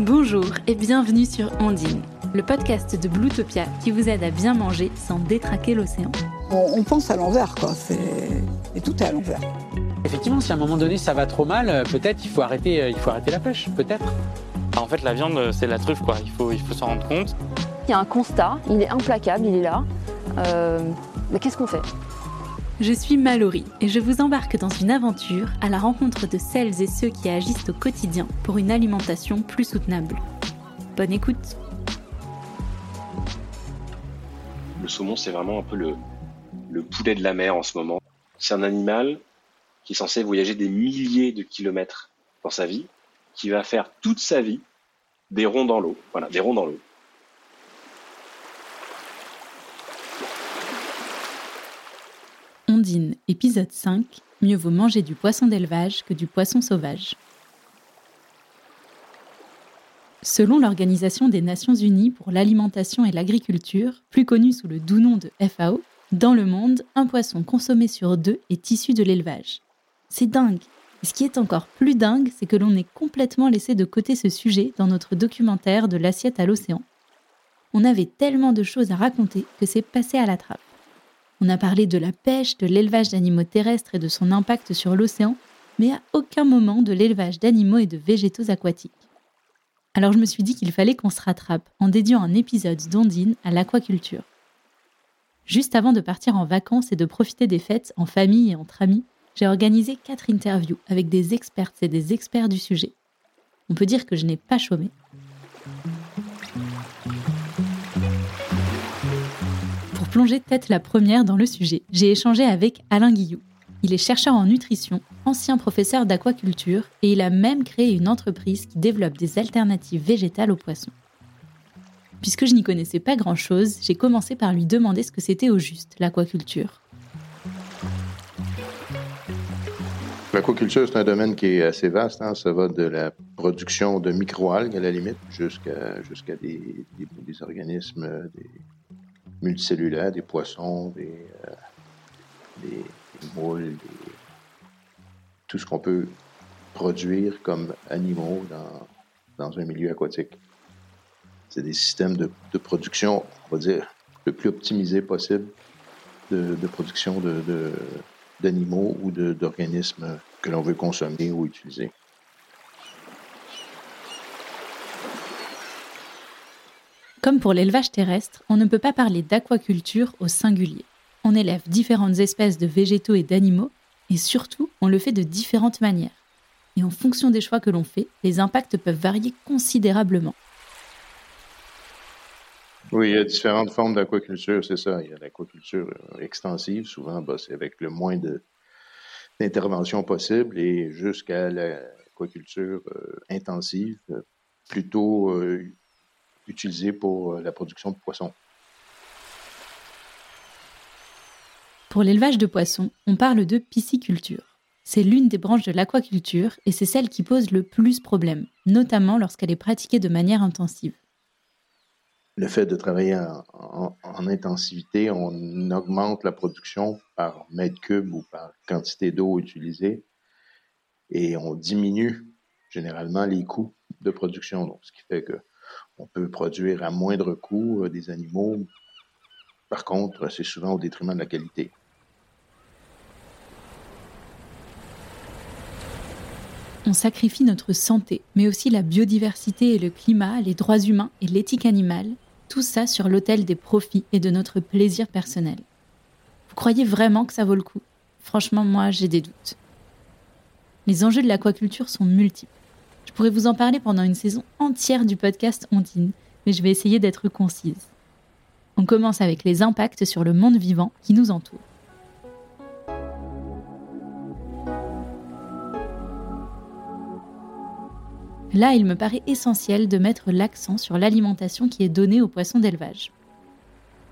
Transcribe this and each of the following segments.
Bonjour et bienvenue sur Ondine, le podcast de Bluetopia qui vous aide à bien manger sans détraquer l'océan. On, pense à l'envers, quoi. Et tout est à l'envers. Effectivement, si à un moment donné ça va trop mal, euh, peut-être il faut arrêter, euh, il faut arrêter la pêche, peut-être. En fait, la viande, c'est la truffe, quoi. Il faut, il faut s'en rendre compte. Il y a un constat, il est implacable, il est là. Euh, mais qu'est-ce qu'on fait? Je suis Mallory et je vous embarque dans une aventure à la rencontre de celles et ceux qui agissent au quotidien pour une alimentation plus soutenable. Bonne écoute Le saumon, c'est vraiment un peu le, le poulet de la mer en ce moment. C'est un animal qui est censé voyager des milliers de kilomètres dans sa vie, qui va faire toute sa vie des ronds dans l'eau. Voilà, des ronds dans l'eau. Épisode 5. Mieux vaut manger du poisson d'élevage que du poisson sauvage. Selon l'Organisation des Nations Unies pour l'alimentation et l'agriculture, plus connue sous le doux nom de FAO, dans le monde, un poisson consommé sur deux est issu de l'élevage. C'est dingue. Et ce qui est encore plus dingue, c'est que l'on ait complètement laissé de côté ce sujet dans notre documentaire de l'assiette à l'océan. On avait tellement de choses à raconter que c'est passé à la trappe. On a parlé de la pêche, de l'élevage d'animaux terrestres et de son impact sur l'océan, mais à aucun moment de l'élevage d'animaux et de végétaux aquatiques. Alors je me suis dit qu'il fallait qu'on se rattrape en dédiant un épisode d'Ondine à l'aquaculture. Juste avant de partir en vacances et de profiter des fêtes en famille et entre amis, j'ai organisé quatre interviews avec des expertes et des experts du sujet. On peut dire que je n'ai pas chômé. Plonger tête la première dans le sujet, j'ai échangé avec Alain Guillou. Il est chercheur en nutrition, ancien professeur d'aquaculture et il a même créé une entreprise qui développe des alternatives végétales aux poissons. Puisque je n'y connaissais pas grand-chose, j'ai commencé par lui demander ce que c'était au juste, l'aquaculture. L'aquaculture, c'est un domaine qui est assez vaste. Hein. Ça va de la production de microalgues, à la limite, jusqu'à jusqu'à des, des, organismes des multicellulaires, des poissons, des, euh, moules, tout ce qu'on peut produire comme animaux dans, dans un milieu aquatique. C'est des systèmes de, de, production, on va dire, le plus optimisé possible de, de production de, d'animaux ou d'organismes que l'on veut consommer ou utiliser. Comme pour l'élevage terrestre, on ne peut pas parler d'aquaculture au singulier. On élève différentes espèces de végétaux et d'animaux, et surtout, on le fait de différentes manières. Et en fonction des choix que l'on fait, les impacts peuvent varier considérablement. Oui, il y a différentes formes d'aquaculture, c'est ça. Il y a l'aquaculture euh, extensive, souvent, bah, c'est avec le moins d'intervention possible, et jusqu'à l'aquaculture euh, intensive, euh, plutôt utilisée pour la production de poissons. Pour l'élevage de poissons, on parle de pisciculture. C'est l'une des branches de l'aquaculture et c'est celle qui pose le plus problème, notamment lorsqu'elle est pratiquée de manière intensive le fait de travailler en, intensivité, on augmente la production par mètre cube ou par quantité d'eau utilisée et on diminue généralement les coûts de production. Donc, ce qui fait que on peut produire à moindre coût euh, des animaux. Par contre, c'est souvent au détriment de la qualité. On sacrifie notre santé, mais aussi la biodiversité et le climat, les droits humains et l'éthique animale tout ça sur l'autel des profits et de notre plaisir personnel. Vous croyez vraiment que ça vaut le coup? Franchement, moi, j'ai des doutes. Les enjeux de l'aquaculture sont multiples. Je pourrais vous en parler pendant une saison entière du podcast Ondine, mais je vais essayer d'être concise. On commence avec les impacts sur le monde vivant qui nous entoure. Là, il me paraît essentiel de mettre l'accent sur l'alimentation qui est donnée aux poissons d'élevage.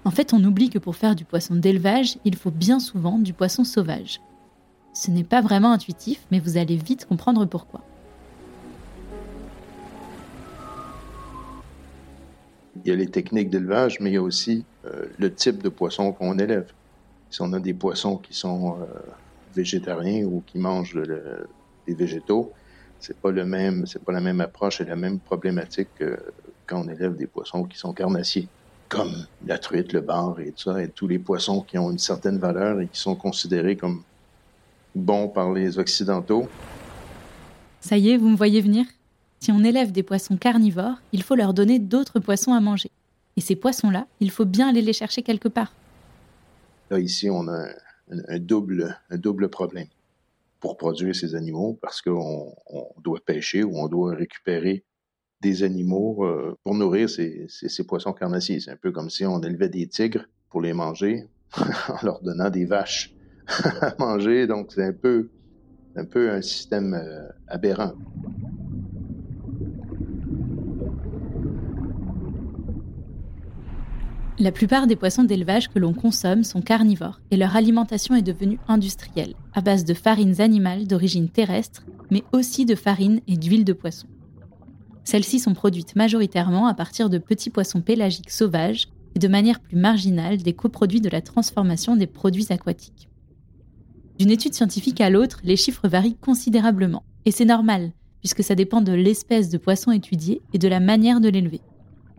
En fait, on oublie que pour faire du poisson d'élevage, il faut bien souvent du poisson sauvage. Ce n'est pas vraiment intuitif, mais vous allez vite comprendre pourquoi. Il y a les techniques d'élevage, mais il y a aussi euh, le type de poisson qu'on élève. Si on a des poissons qui sont euh, végétariens ou qui mangent des végétaux, c'est pas le même, c'est pas la même approche et la même problématique que quand on élève des poissons qui sont carnassiers, comme la truite, le bar et tout ça, et tous les poissons qui ont une certaine valeur et qui sont considérés comme bons par les Occidentaux. Ça y est, vous me voyez venir? Si on élève des poissons carnivores, il faut leur donner d'autres poissons à manger. Et ces poissons-là, il faut bien aller les chercher quelque part. Là, ici, on a un, double, problème pour produire ces animaux parce qu'on doit pêcher ou on doit récupérer des animaux euh, pour nourrir ces, poissons carnassiers. C'est un peu comme si on élevait des tigres pour les manger en leur donnant des vaches à manger. Donc, c'est un peu, un peu un système euh, aberrant. La plupart des poissons d'élevage que l'on consomme sont carnivores et leur alimentation est devenue industrielle, à base de farines animales d'origine terrestre, mais aussi de farine et d'huile de poisson. Celles-ci sont produites majoritairement à partir de petits poissons pélagiques sauvages et de manière plus marginale des coproduits de la transformation des produits aquatiques. D'une étude scientifique à l'autre, les chiffres varient considérablement, et c'est normal, puisque ça dépend de l'espèce de poisson étudié et de la manière de l'élever.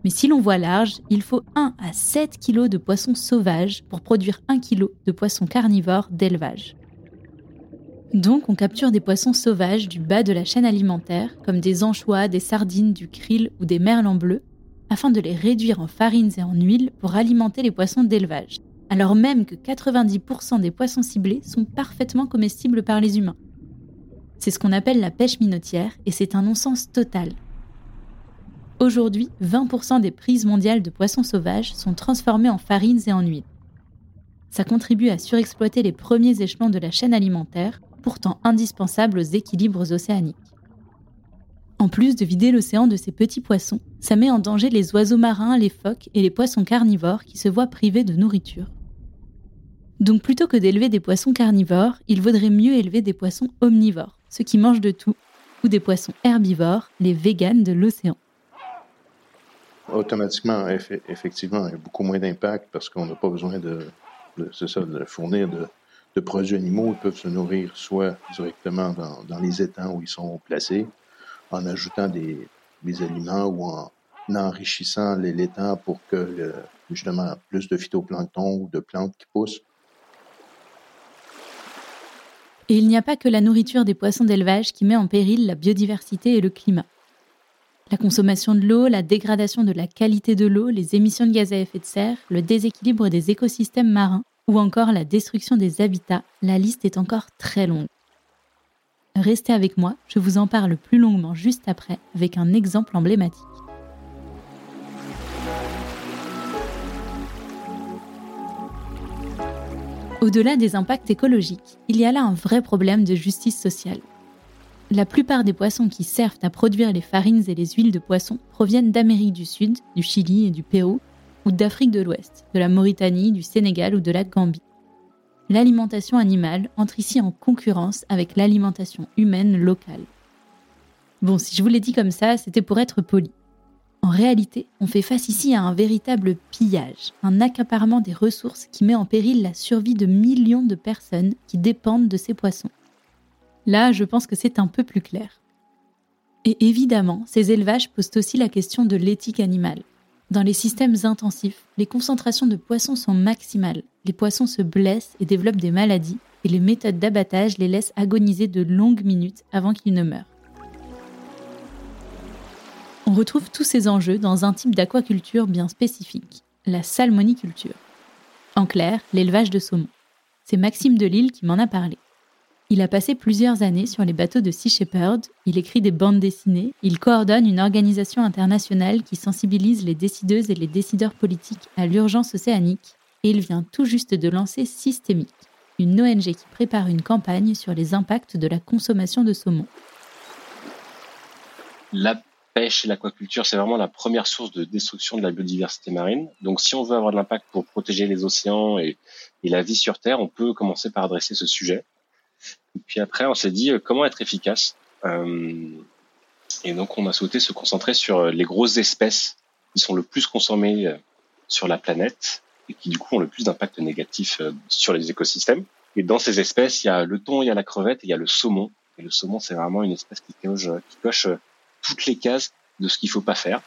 Mais si l'on voit large, il faut 1 à 7 kg de poissons sauvages pour produire 1 kg de poissons carnivores d'élevage. Donc on capture des poissons sauvages du bas de la chaîne alimentaire, comme des anchois, des sardines, du krill ou des merlans bleus, afin de les réduire en farines et en huile pour alimenter les poissons d'élevage, alors même que 90% des poissons ciblés sont parfaitement comestibles par les humains. C'est ce qu'on appelle la pêche minotière et c'est un non-sens total. Aujourd'hui, 20% des prises mondiales de poissons sauvages sont transformées en farines et en huile. Ça contribue à surexploiter les premiers échelons de la chaîne alimentaire, pourtant indispensables aux équilibres océaniques. En plus de vider l'océan de ces petits poissons, ça met en danger les oiseaux marins, les phoques et les poissons carnivores qui se voient privés de nourriture. Donc plutôt que d'élever des poissons carnivores, il vaudrait mieux élever des poissons omnivores, ceux qui mangent de tout, ou des poissons herbivores, les véganes de l'océan automatiquement, effectivement, il y a beaucoup moins d'impact parce qu'on n'a pas besoin de, ça, de fournir de, produits animaux. Ils peuvent se nourrir soit directement dans, les étangs où ils sont placés, en ajoutant des, aliments ou en enrichissant l'étang pour que justement plus de phytoplancton ou de plantes qui poussent. Et il n'y a pas que la nourriture des poissons d'élevage qui met en péril la biodiversité et le climat. La consommation de l'eau, la dégradation de la qualité de l'eau, les émissions de gaz à effet de serre, le déséquilibre des écosystèmes marins ou encore la destruction des habitats, la liste est encore très longue. Restez avec moi, je vous en parle plus longuement juste après avec un exemple emblématique. Au-delà des impacts écologiques, il y a là un vrai problème de justice sociale. La plupart des poissons qui servent à produire les farines et les huiles de poisson proviennent d'Amérique du Sud, du Chili et du Pérou, ou d'Afrique de l'Ouest, de la Mauritanie, du Sénégal ou de la Gambie. L'alimentation animale entre ici en concurrence avec l'alimentation humaine locale. Bon, si je vous l'ai dit comme ça, c'était pour être poli. En réalité, on fait face ici à un véritable pillage, un accaparement des ressources qui met en péril la survie de millions de personnes qui dépendent de ces poissons. Là, je pense que c'est un peu plus clair. Et évidemment, ces élevages posent aussi la question de l'éthique animale. Dans les systèmes intensifs, les concentrations de poissons sont maximales. Les poissons se blessent et développent des maladies, et les méthodes d'abattage les laissent agoniser de longues minutes avant qu'ils ne meurent. On retrouve tous ces enjeux dans un type d'aquaculture bien spécifique, la salmoniculture. En clair, l'élevage de saumon. C'est Maxime Delille qui m'en a parlé. Il a passé plusieurs années sur les bateaux de Sea Shepherd, il écrit des bandes dessinées, il coordonne une organisation internationale qui sensibilise les décideuses et les décideurs politiques à l'urgence océanique, et il vient tout juste de lancer Systémique, une ONG qui prépare une campagne sur les impacts de la consommation de saumon. La pêche et l'aquaculture, c'est vraiment la première source de destruction de la biodiversité marine. Donc si on veut avoir de l'impact pour protéger les océans et la vie sur Terre, on peut commencer par adresser ce sujet. Puis après, on s'est dit euh, comment être efficace. Euh, et donc, on a souhaité se concentrer sur euh, les grosses espèces qui sont le plus consommées sur la planète et qui du coup ont le plus d'impact négatif sur les écosystèmes. Et dans ces espèces, il y a le thon, il y a la crevette et il y a le saumon. Et le saumon, c'est vraiment une espèce qui coche, qui coche toutes les cases de ce qu'il faut pas faire.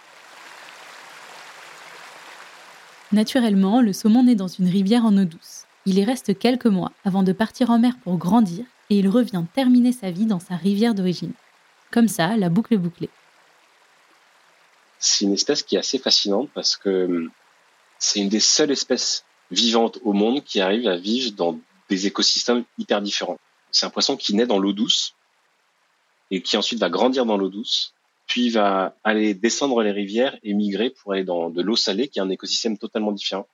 Naturellement, le saumon naît dans une rivière en eau douce. Il y reste quelques mois avant de partir en mer pour grandir et il revient terminer sa vie dans sa rivière d'origine. Comme ça, la boucle est bouclée. C'est une espèce qui est assez fascinante parce que hum, c'est une des seules espèces vivantes au monde qui arrive à vivre dans des écosystèmes hyper différents. C'est un poisson qui naît dans l'eau douce et qui ensuite va grandir dans l'eau douce puis va aller descendre les rivières et migrer pour aller dans de l'eau salée, qui est un écosystème totalement différent.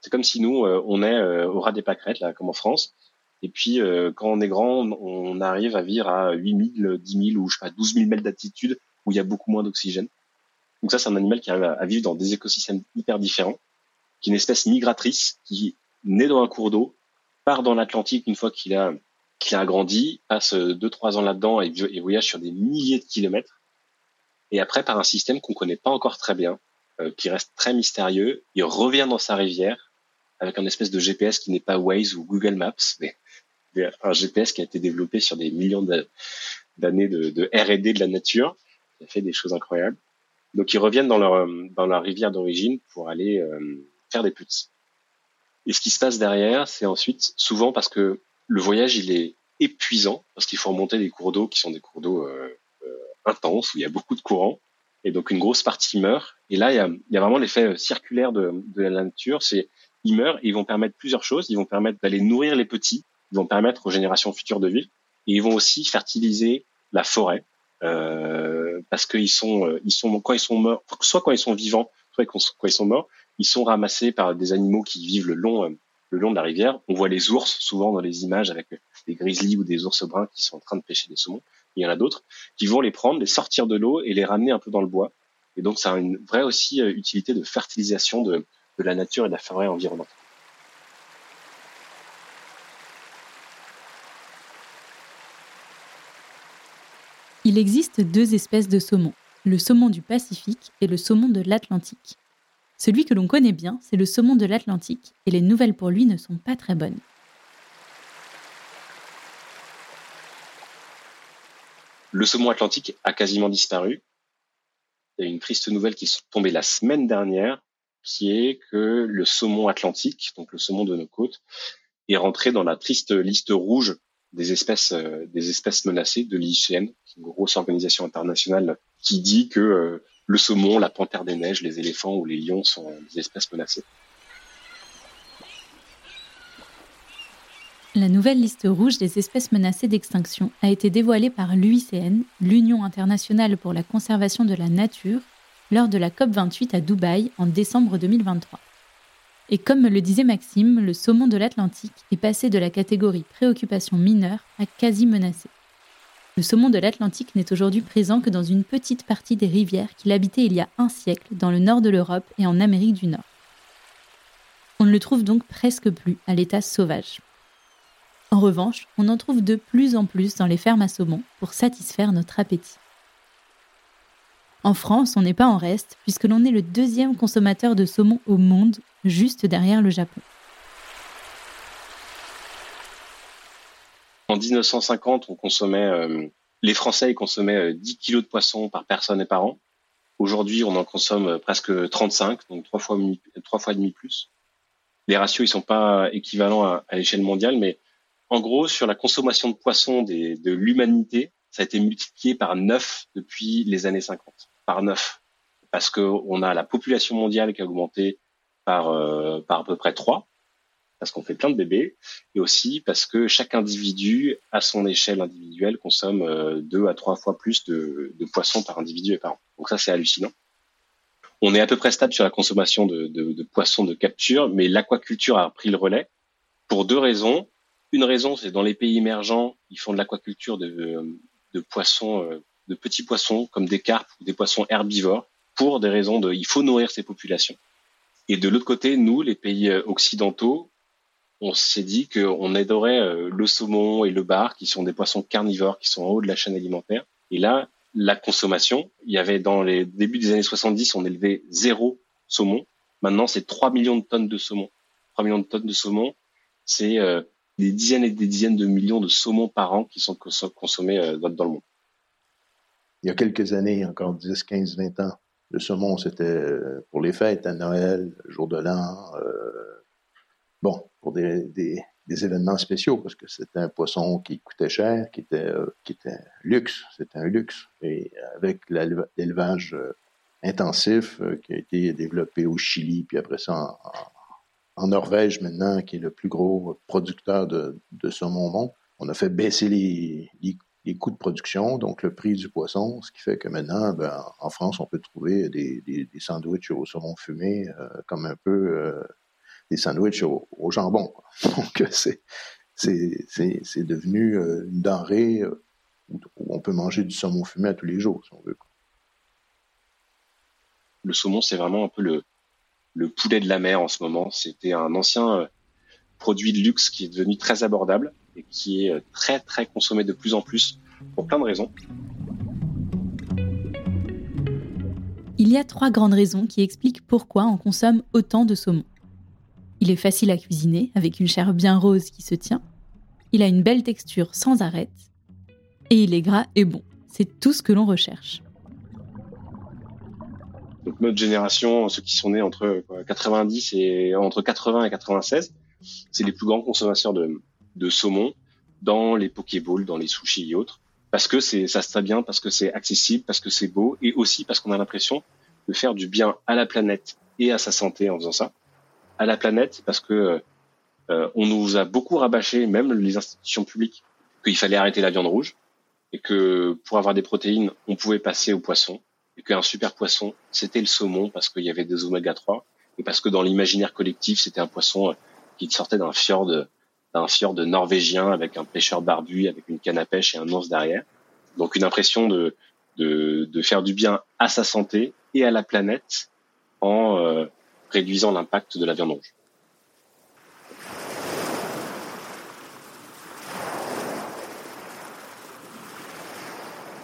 C'est comme si nous, euh, on est euh, au ras des pâquerettes, là, comme en France. Et puis, euh, quand on est grand, on arrive à vivre à 8000, 10 000 ou je sais pas, 12 000 mètres d'altitude où il y a beaucoup moins d'oxygène. Donc ça, c'est un animal qui arrive à, vivre dans des écosystèmes hyper différents, qui est une espèce migratrice, qui naît dans un cours d'eau, part dans l'Atlantique une fois qu'il a, qu'il a grandi, passe deux, trois ans là-dedans et, et voyage sur des milliers de kilomètres et après, par un système qu'on connaît pas encore très bien, euh, qui reste très mystérieux, il revient dans sa rivière avec un espèce de GPS qui n'est pas Waze ou Google Maps, mais un GPS qui a été développé sur des millions d'années de, R&D de la nature, qui a fait des choses incroyables. Donc ils reviennent dans leur dans leur rivière d'origine pour aller euh, faire des petits. Et ce qui se passe derrière, c'est ensuite souvent parce que le voyage il est épuisant parce qu'il faut remonter des cours d'eau qui sont des cours d'eau euh, intense où il y a beaucoup de courant et donc une grosse partie meurt. Et là, il y a, il y a vraiment l'effet euh, circulaire de, de la nature. C'est ils meurent ils vont permettre plusieurs choses. Ils vont permettre d'aller nourrir les petits. Ils vont permettre aux générations futures de vivre. Et ils vont aussi fertiliser la forêt euh, parce qu'ils sont euh, ils sont quand ils sont morts, soit quand ils sont vivants, soit quand ils sont morts, ils sont ramassés par des animaux qui vivent le long euh, le long de la rivière. On voit les ours souvent dans les images avec des grizzlies ou des ours bruns qui sont en train de pêcher des saumons il y en a d'autres, qui vont les prendre, les sortir de l'eau et les ramener un peu dans le bois. Et donc, ça a une vraie aussi euh, utilité de fertilisation de, de la nature et de la forêt environnante. Il existe deux espèces de saumon, le saumon du Pacifique et le saumon de l'Atlantique. Celui que l'on connaît bien, c'est le saumon de l'Atlantique, et les nouvelles pour lui ne sont pas très bonnes. Le saumon atlantique a quasiment disparu. Il y a une triste nouvelle qui est tombée la semaine dernière, qui est que le saumon atlantique, donc le saumon de nos côtes, est rentré dans la triste liste rouge des espèces euh, des espèces menacées de l'IUCN, une grosse organisation internationale qui dit que euh, le saumon, la panthère des neiges, les éléphants ou les lions sont des espèces menacées. La nouvelle liste rouge des espèces menacées d'extinction a été dévoilée par l'UICN, l'Union internationale pour la conservation de la nature, lors de la COP28 à Dubaï en décembre 2023. Et comme me le disait Maxime, le saumon de l'Atlantique est passé de la catégorie préoccupation mineure à quasi menacé. Le saumon de l'Atlantique n'est aujourd'hui présent que dans une petite partie des rivières qu'il habitait il y a un siècle dans le nord de l'Europe et en Amérique du Nord. On ne le trouve donc presque plus à l'état sauvage. En revanche, on en trouve de plus en plus dans les fermes à saumon pour satisfaire notre appétit. En France, on n'est pas en reste puisque l'on est le deuxième consommateur de saumon au monde, juste derrière le Japon. En 1950, on consommait, euh, les Français consommaient 10 euh, kilos de poisson par personne et par an. Aujourd'hui, on en consomme euh, presque 35, donc trois fois, trois fois et demi plus. Les ratios, ils sont pas équivalents à l'échelle mondiale, mais en gros, sur la consommation de poissons de l'humanité, ça a été multiplié par 9 depuis les années 50. Par 9. Parce qu'on a la population mondiale qui a augmenté par, euh, par à peu près 3, parce qu'on fait plein de bébés, et aussi parce que chaque individu, à son échelle individuelle, consomme euh, deux à trois fois plus de, poissons par individu et par an. Donc ça, c'est hallucinant. On est à peu près stable sur la consommation de, de poissons de capture, mais l'aquaculture a pris le relais pour deux raisons. Une raison, c'est dans les pays émergents, ils font de l'aquaculture de, de poissons, euh, de petits poissons comme des carpes ou des poissons herbivores pour des raisons de, il faut nourrir ces populations. Et de l'autre côté, nous, les pays euh, occidentaux, on s'est dit qu'on aiderait euh, le saumon et le bar, qui sont des poissons carnivores, qui sont en haut de la chaîne alimentaire. Et là, la consommation, il y avait dans les débuts des années 70, on élevait zéro saumon. Maintenant, c'est 3 millions de tonnes de saumon. 3 millions de tonnes de saumon, c'est des dizaines et des dizaines de millions de saumons par an qui sont consommés euh, dans le monde. Il y a quelques années, encore 10, 15, 20 ans, le saumon, c'était euh, pour les fêtes, à Noël, jour de l'an, euh, bon, pour des, événements spéciaux, parce que c'était un poisson qui coûtait cher, qui était, euh, luxe, c'était un luxe. Et avec l'élevage intensif qui a été développé au Chili, puis après ça en, Norvège maintenant, qui est le plus gros producteur de, saumon on a fait baisser les, les, coûts de production, donc le prix du poisson, ce qui fait que maintenant, ben, en France, on peut trouver des, des, des sandwichs au saumon fumé euh, comme un peu euh, des sandwichs au, jambon. Donc, c'est, c'est, c'est, devenu euh, une denrée où on peut manger du saumon fumé à tous les jours, si on veut. Le saumon, c'est vraiment un peu le, le poulet de la mer en ce moment. C'était un ancien euh, produit de luxe qui est devenu très abordable et qui est euh, très très consommé de plus en plus pour plein de raisons. Il y a trois grandes raisons qui expliquent pourquoi on consomme autant de saumon. Il est facile à cuisiner avec une chair bien rose qui se tient. Il a une belle texture sans arête. Et il est gras et bon. C'est tout ce que l'on recherche. Donc notre génération, ceux qui sont nés entre 90 et entre 80 et 96, c'est les plus grands consommateurs de, de saumon dans les pokéballs, dans les sushis et autres, parce que c'est ça se bien, parce que c'est accessible, parce que c'est beau, et aussi parce qu'on a l'impression de faire du bien à la planète et à sa santé en faisant ça. À la planète, parce que euh, on nous a beaucoup rabâché, même les institutions publiques, qu'il fallait arrêter la viande rouge et que pour avoir des protéines, on pouvait passer au poisson et qu'un super poisson, c'était le saumon parce qu'il y avait des oméga 3 et parce que dans l'imaginaire collectif, c'était un poisson euh, qui sortait d'un fjord, d'un fjord norvégien avec un pêcheur barbu, avec une canne à pêche et un ours derrière. Donc une impression de, de, de faire du bien à sa santé et à la planète en euh, réduisant l'impact de la viande rouge.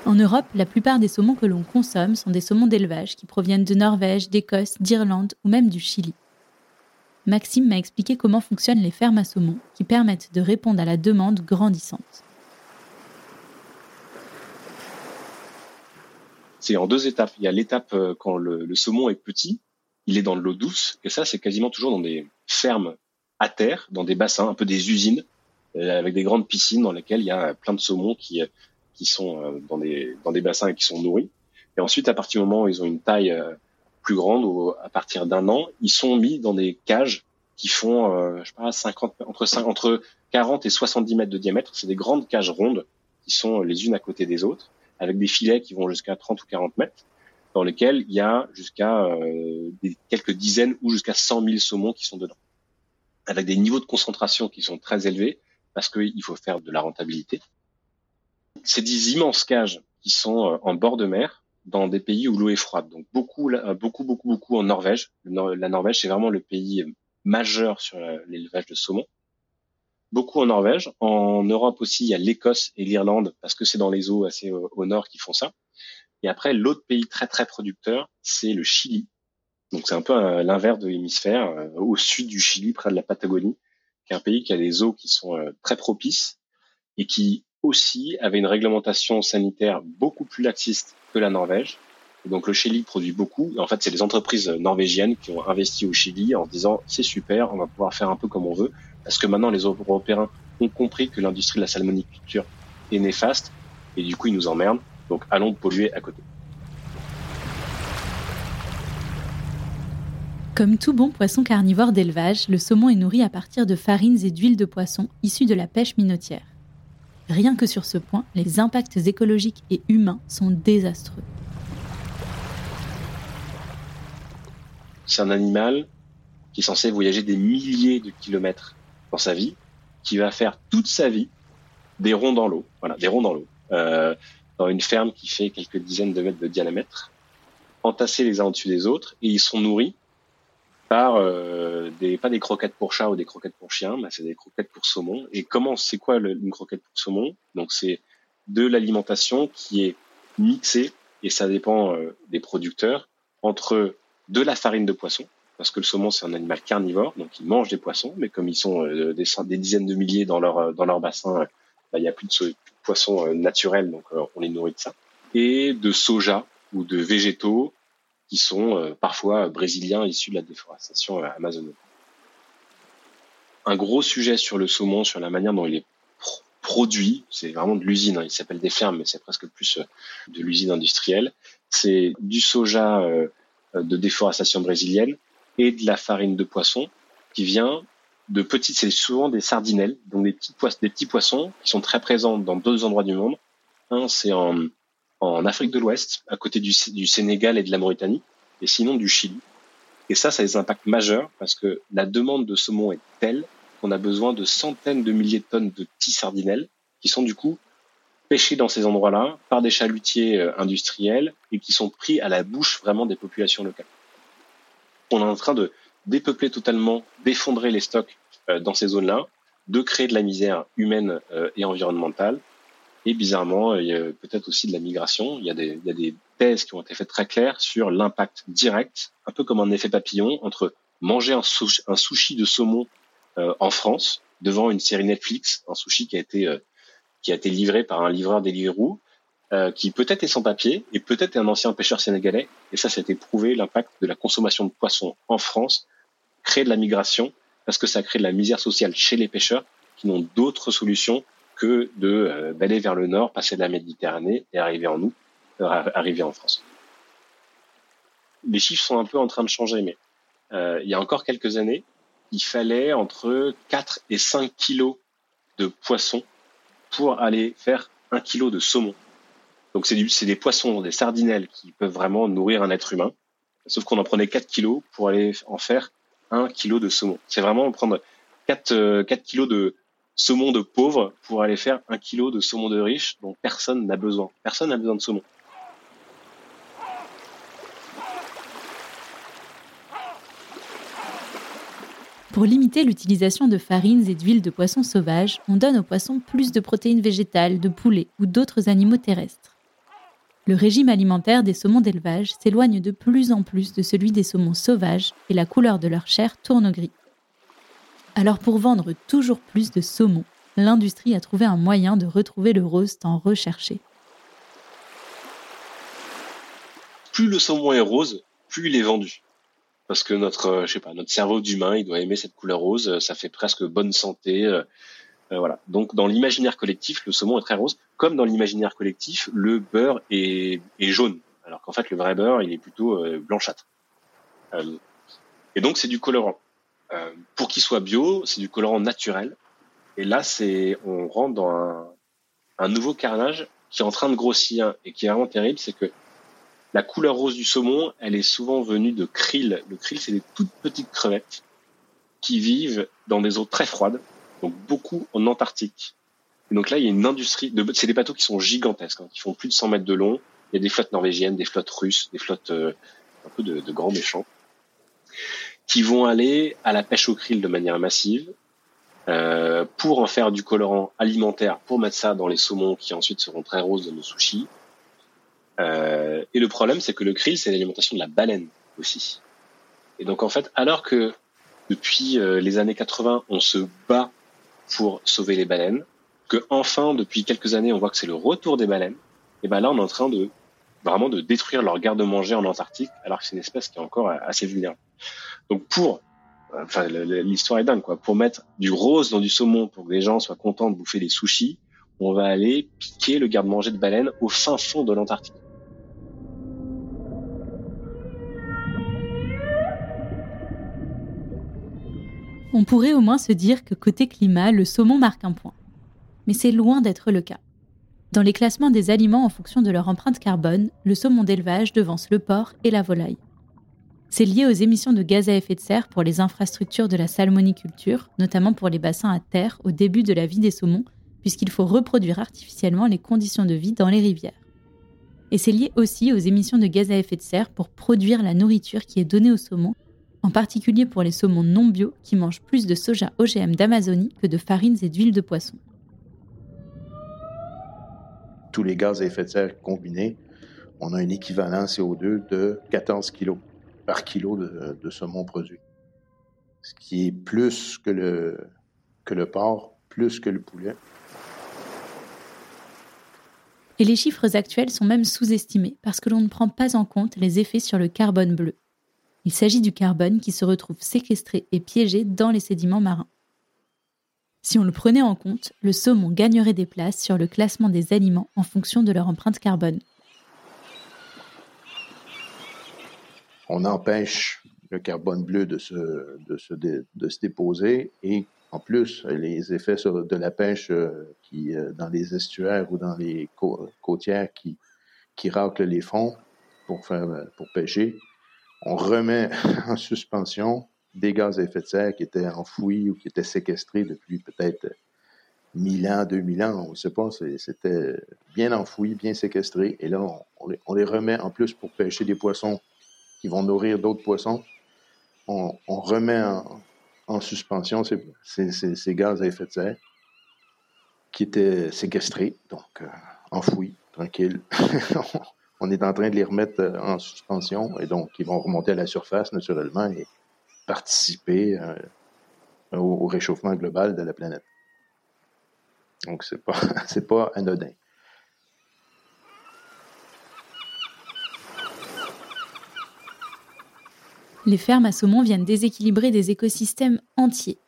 En Europe, la plupart des saumons que l'on consomme sont des saumons d'élevage qui proviennent de Norvège, d'Écosse, d'Irlande ou même du Chili. Maxime m'a expliqué comment fonctionnent les fermes à saumon qui permettent de répondre à la demande grandissante. C'est en deux étapes. Il y a l'étape euh, quand le, saumon est petit, il est dans de l'eau douce, et ça c'est quasiment toujours dans des fermes à terre, dans des bassins, un peu des usines, euh, avec des grandes piscines dans lesquelles il y a plein de saumons qui, euh, qui sont euh, dans des dans des bassins et qui sont nourris. Et ensuite, à partir du moment où ils ont une taille euh, plus grande, ou à partir d'un an, ils sont mis dans des cages qui font, euh, je sais pas, 50 entre 5, entre 40 et 70 mètres de diamètre. C'est des grandes cages rondes qui sont les unes à côté des autres, avec des filets qui vont jusqu'à 30 ou 40 mètres, dans lesquels il y a jusqu'à des, quelques dizaines ou jusqu'à 100 000 saumons qui sont dedans, avec des niveaux de concentration qui sont très élevés parce qu'il faut faire de la rentabilité c'est des immenses cages qui sont euh, en bord de mer dans des pays où l'eau est froide. Donc beaucoup, euh, beaucoup, beaucoup, beaucoup en Norvège. La Norvège, c'est vraiment le pays majeur sur euh, l'élevage de saumon. Beaucoup en Norvège. En Europe aussi, il y a l'Écosse et l'Irlande parce que c'est dans les eaux assez au nord qui font ça. Et après, l'autre pays très très producteur, c'est le Chili. Donc c'est un peu l'inverse de l'hémisphère, au sud du Chili, près de la Patagonie, qui est un pays qui a des eaux qui sont très propices et qui aussi avait une réglementation sanitaire beaucoup plus laxiste que la Norvège. donc le Chili produit beaucoup. en fait, c'est les entreprises norvégiennes qui ont investi au Chili en se disant c'est super, on va pouvoir faire un peu comme on veut. Parce que maintenant, les Européens ont compris que l'industrie de la salmoniculture est néfaste et du coup, ils nous emmerdent. Donc allons polluer à côté. Comme tout bon poisson carnivore d'élevage, le saumon est nourri à partir de farines et d'huile de poisson issues de la pêche minotière. Rien que sur ce point, les impacts écologiques et humains sont désastreux. C'est un animal qui est censé voyager des milliers de kilomètres dans sa vie, qui va faire toute sa vie des ronds dans l'eau, voilà, des ronds dans l'eau, euh, dans une ferme qui fait quelques dizaines de mètres de diamètre, entassés les uns au-dessus des autres, et ils sont nourris par euh, des pas des croquettes pour chat ou des croquettes pour chien, mais c'est des croquettes pour saumon. Et comment c'est quoi une croquette pour saumon? Donc c'est de l'alimentation qui est mixée et ça dépend euh, des producteurs entre de la farine de poisson parce que le saumon c'est un animal carnivore, donc ils mangent des poissons, mais comme ils sont euh, des, des, dizaines de milliers dans leur euh, dans leur bassin, bah, il n'y a plus de, poissons naturels, donc on les nourrit de ça. Et de soja ou de végétaux qui sont parfois brésiliens issus de la déforestation amazonienne. Un gros sujet sur le saumon, sur la manière dont il est produit, c'est vraiment de l'usine, hein. il s'appelle des fermes, mais c'est presque plus de l'usine industrielle. C'est du soja de déforestation brésilienne et de la farine de poisson qui vient de petites, c'est souvent des sardinelles, donc des petits, des petits poissons qui sont très présents dans deux endroits du monde. Un, c'est en, en Afrique de l'Ouest, à côté du, Sénégal et de la Mauritanie, et sinon du Chili. Et ça, ça a des impacts majeurs parce que la demande de saumon est telle qu'on a besoin de centaines de milliers de tonnes de petits sardinelles qui sont du coup pêchés dans ces endroits-là par des chalutiers euh, industriels et qui sont pris à la bouche vraiment des populations locales on est en train de dépeupler totalement, d'effondrer les stocks euh, dans ces zones-là, de créer de la misère humaine euh, et environnementale. Et bizarrement, il y a peut-être aussi de la migration. Il y, a des, il y a des thèses qui ont été faites très claires sur l'impact direct, un peu comme un effet papillon, entre manger un sushi, de saumon euh, en France devant une série Netflix, un sushi qui a été qui a été livré par un livreur Deliveroo, euh, qui peut-être est sans papier et peut-être est un ancien pêcheur sénégalais. Et ça, ça a été prouvé, l'impact de la consommation de poissons en France crée de la migration parce que ça crée de la misère sociale chez les pêcheurs qui n'ont d'autres solutions que de euh, d'aller vers le nord, passer de la Méditerranée et arriver en euh, arriver en France. Les chiffres sont un peu en train de changer, mais euh, il y a encore quelques années, il fallait entre 4 et 5 kilos de poissons pour aller faire un kilo de saumon. Donc c'est des poissons, des sardinelles qui peuvent vraiment nourrir un être humain. Sauf qu'on en prenait 4 kilos pour aller en faire 1 kilo de saumon. C'est vraiment prendre 4, 4 euh, kilos de saumon de pauvre pour aller faire 1 kilo de saumon de riche dont personne n'a besoin. Personne n'a besoin de saumon. Pour limiter l'utilisation de farines et d'huiles de poissons sauvages, on donne aux poissons plus de protéines végétales, de poulet ou d'autres animaux terrestres le régime alimentaire des saumons d'élevage s'éloigne de plus en plus de celui des saumons sauvages et la couleur de leur chair tourne gris. Alors pour vendre toujours plus de saumons, l'industrie a trouvé un moyen de retrouver le rose tant recherché. Plus le saumon est rose, plus il est vendu. Parce que notre, je sais pas, notre cerveau d'humain, il doit aimer cette couleur rose, ça fait presque bonne santé, euh, euh, voilà. Donc dans l'imaginaire collectif, le saumon est très rose, comme dans l'imaginaire collectif, le beurre est, jaune, alors qu'en fait le vrai beurre il est plutôt euh, blanchâtre. Euh, et donc c'est du colorant. Euh, pour qu'il soit bio, c'est du colorant naturel. Et là c'est, on rentre dans un, un nouveau carnage qui est en train de grossir et qui est vraiment terrible, c'est que la couleur rose du saumon, elle est souvent venue de krill. Le krill, c'est des toutes petites crevettes qui vivent dans des eaux très froides donc beaucoup en Antarctique. Et donc là, il y a une industrie. De, c'est des bateaux qui sont gigantesques, hein, qui font plus de 100 mètres de long. Il y a des flottes norvégiennes, des flottes russes, des flottes euh, un peu de, de, grands méchants, qui vont aller à la pêche au krill de manière massive euh, pour en faire du colorant alimentaire, pour mettre ça dans les saumons qui ensuite seront très roses dans nos sushis. Euh, et le problème, c'est que le krill, c'est l'alimentation de la baleine aussi. Et donc en fait, alors que depuis euh, les années 80, on se bat pour sauver les baleines, que enfin depuis quelques années on voit que c'est le retour des baleines, et ben là on est en train de vraiment de détruire leur garde-manger en Antarctique, alors que c'est une espèce qui est encore assez vulnérable. Donc pour, enfin l'histoire est dingue quoi, pour mettre du rose dans du saumon pour que les gens soient contents de bouffer des sushis, on va aller piquer le garde-manger de baleine au fin fond de l'Antarctique. on pourrait au moins se dire que côté climat, le saumon marque un point. Mais c'est loin d'être le cas. Dans les classements des aliments en fonction de leur empreinte carbone, le saumon d'élevage devance le porc et la volaille. C'est lié aux émissions de gaz à effet de serre pour les infrastructures de la salmoniculture, notamment pour les bassins à terre au début de la vie des saumons, puisqu'il faut reproduire artificiellement les conditions de vie dans les rivières. Et c'est lié aussi aux émissions de gaz à effet de serre pour produire la nourriture qui est donnée aux saumons en particulier pour les saumons non bio qui mangent plus de soja OGM d'Amazonie que de farines et d'huile de poisson. Tous les gaz à effet de serre combinés, on a un équivalent CO2 de 14 kg. Par kilo de, saumon produit. Ce qui est plus que le porc, plus que le poulet. Et les chiffres actuels sont même sous-estimés parce que l'on ne prend pas en compte les effets sur le carbone bleu. Il s'agit du carbone qui se retrouve séquestré et piégé dans les sédiments marins. Si on le prenait en compte, le saumon gagnerait des places sur le classement des aliments en fonction de leur empreinte carbone. On empêche le carbone bleu de se, déposer et en plus, les effets de la pêche euh, qui, euh, dans les estuaires ou dans les côtières qui, qui raclent les fonds pour, faire, pour pêcher, on remet en suspension des gaz à effet de serre qui étaient enfouis ou qui étaient séquestrés depuis peut-être 1000 ans, 2000 ans, on ne sait pas, c'était bien enfoui, bien séquestré. Et là, on, les, remet en plus pour pêcher des poissons qui vont nourrir d'autres poissons. On, remet en, suspension ces, gaz à effet de serre qui étaient séquestrés, donc euh, enfouis, tranquilles. on est en train de les remettre euh, en suspension et donc ils vont remonter à la surface naturellement et participer euh, au, réchauffement global de la planète. Donc, c'est pas, pas anodin. Les fermes à saumon viennent déséquilibrer des écosystèmes entiers.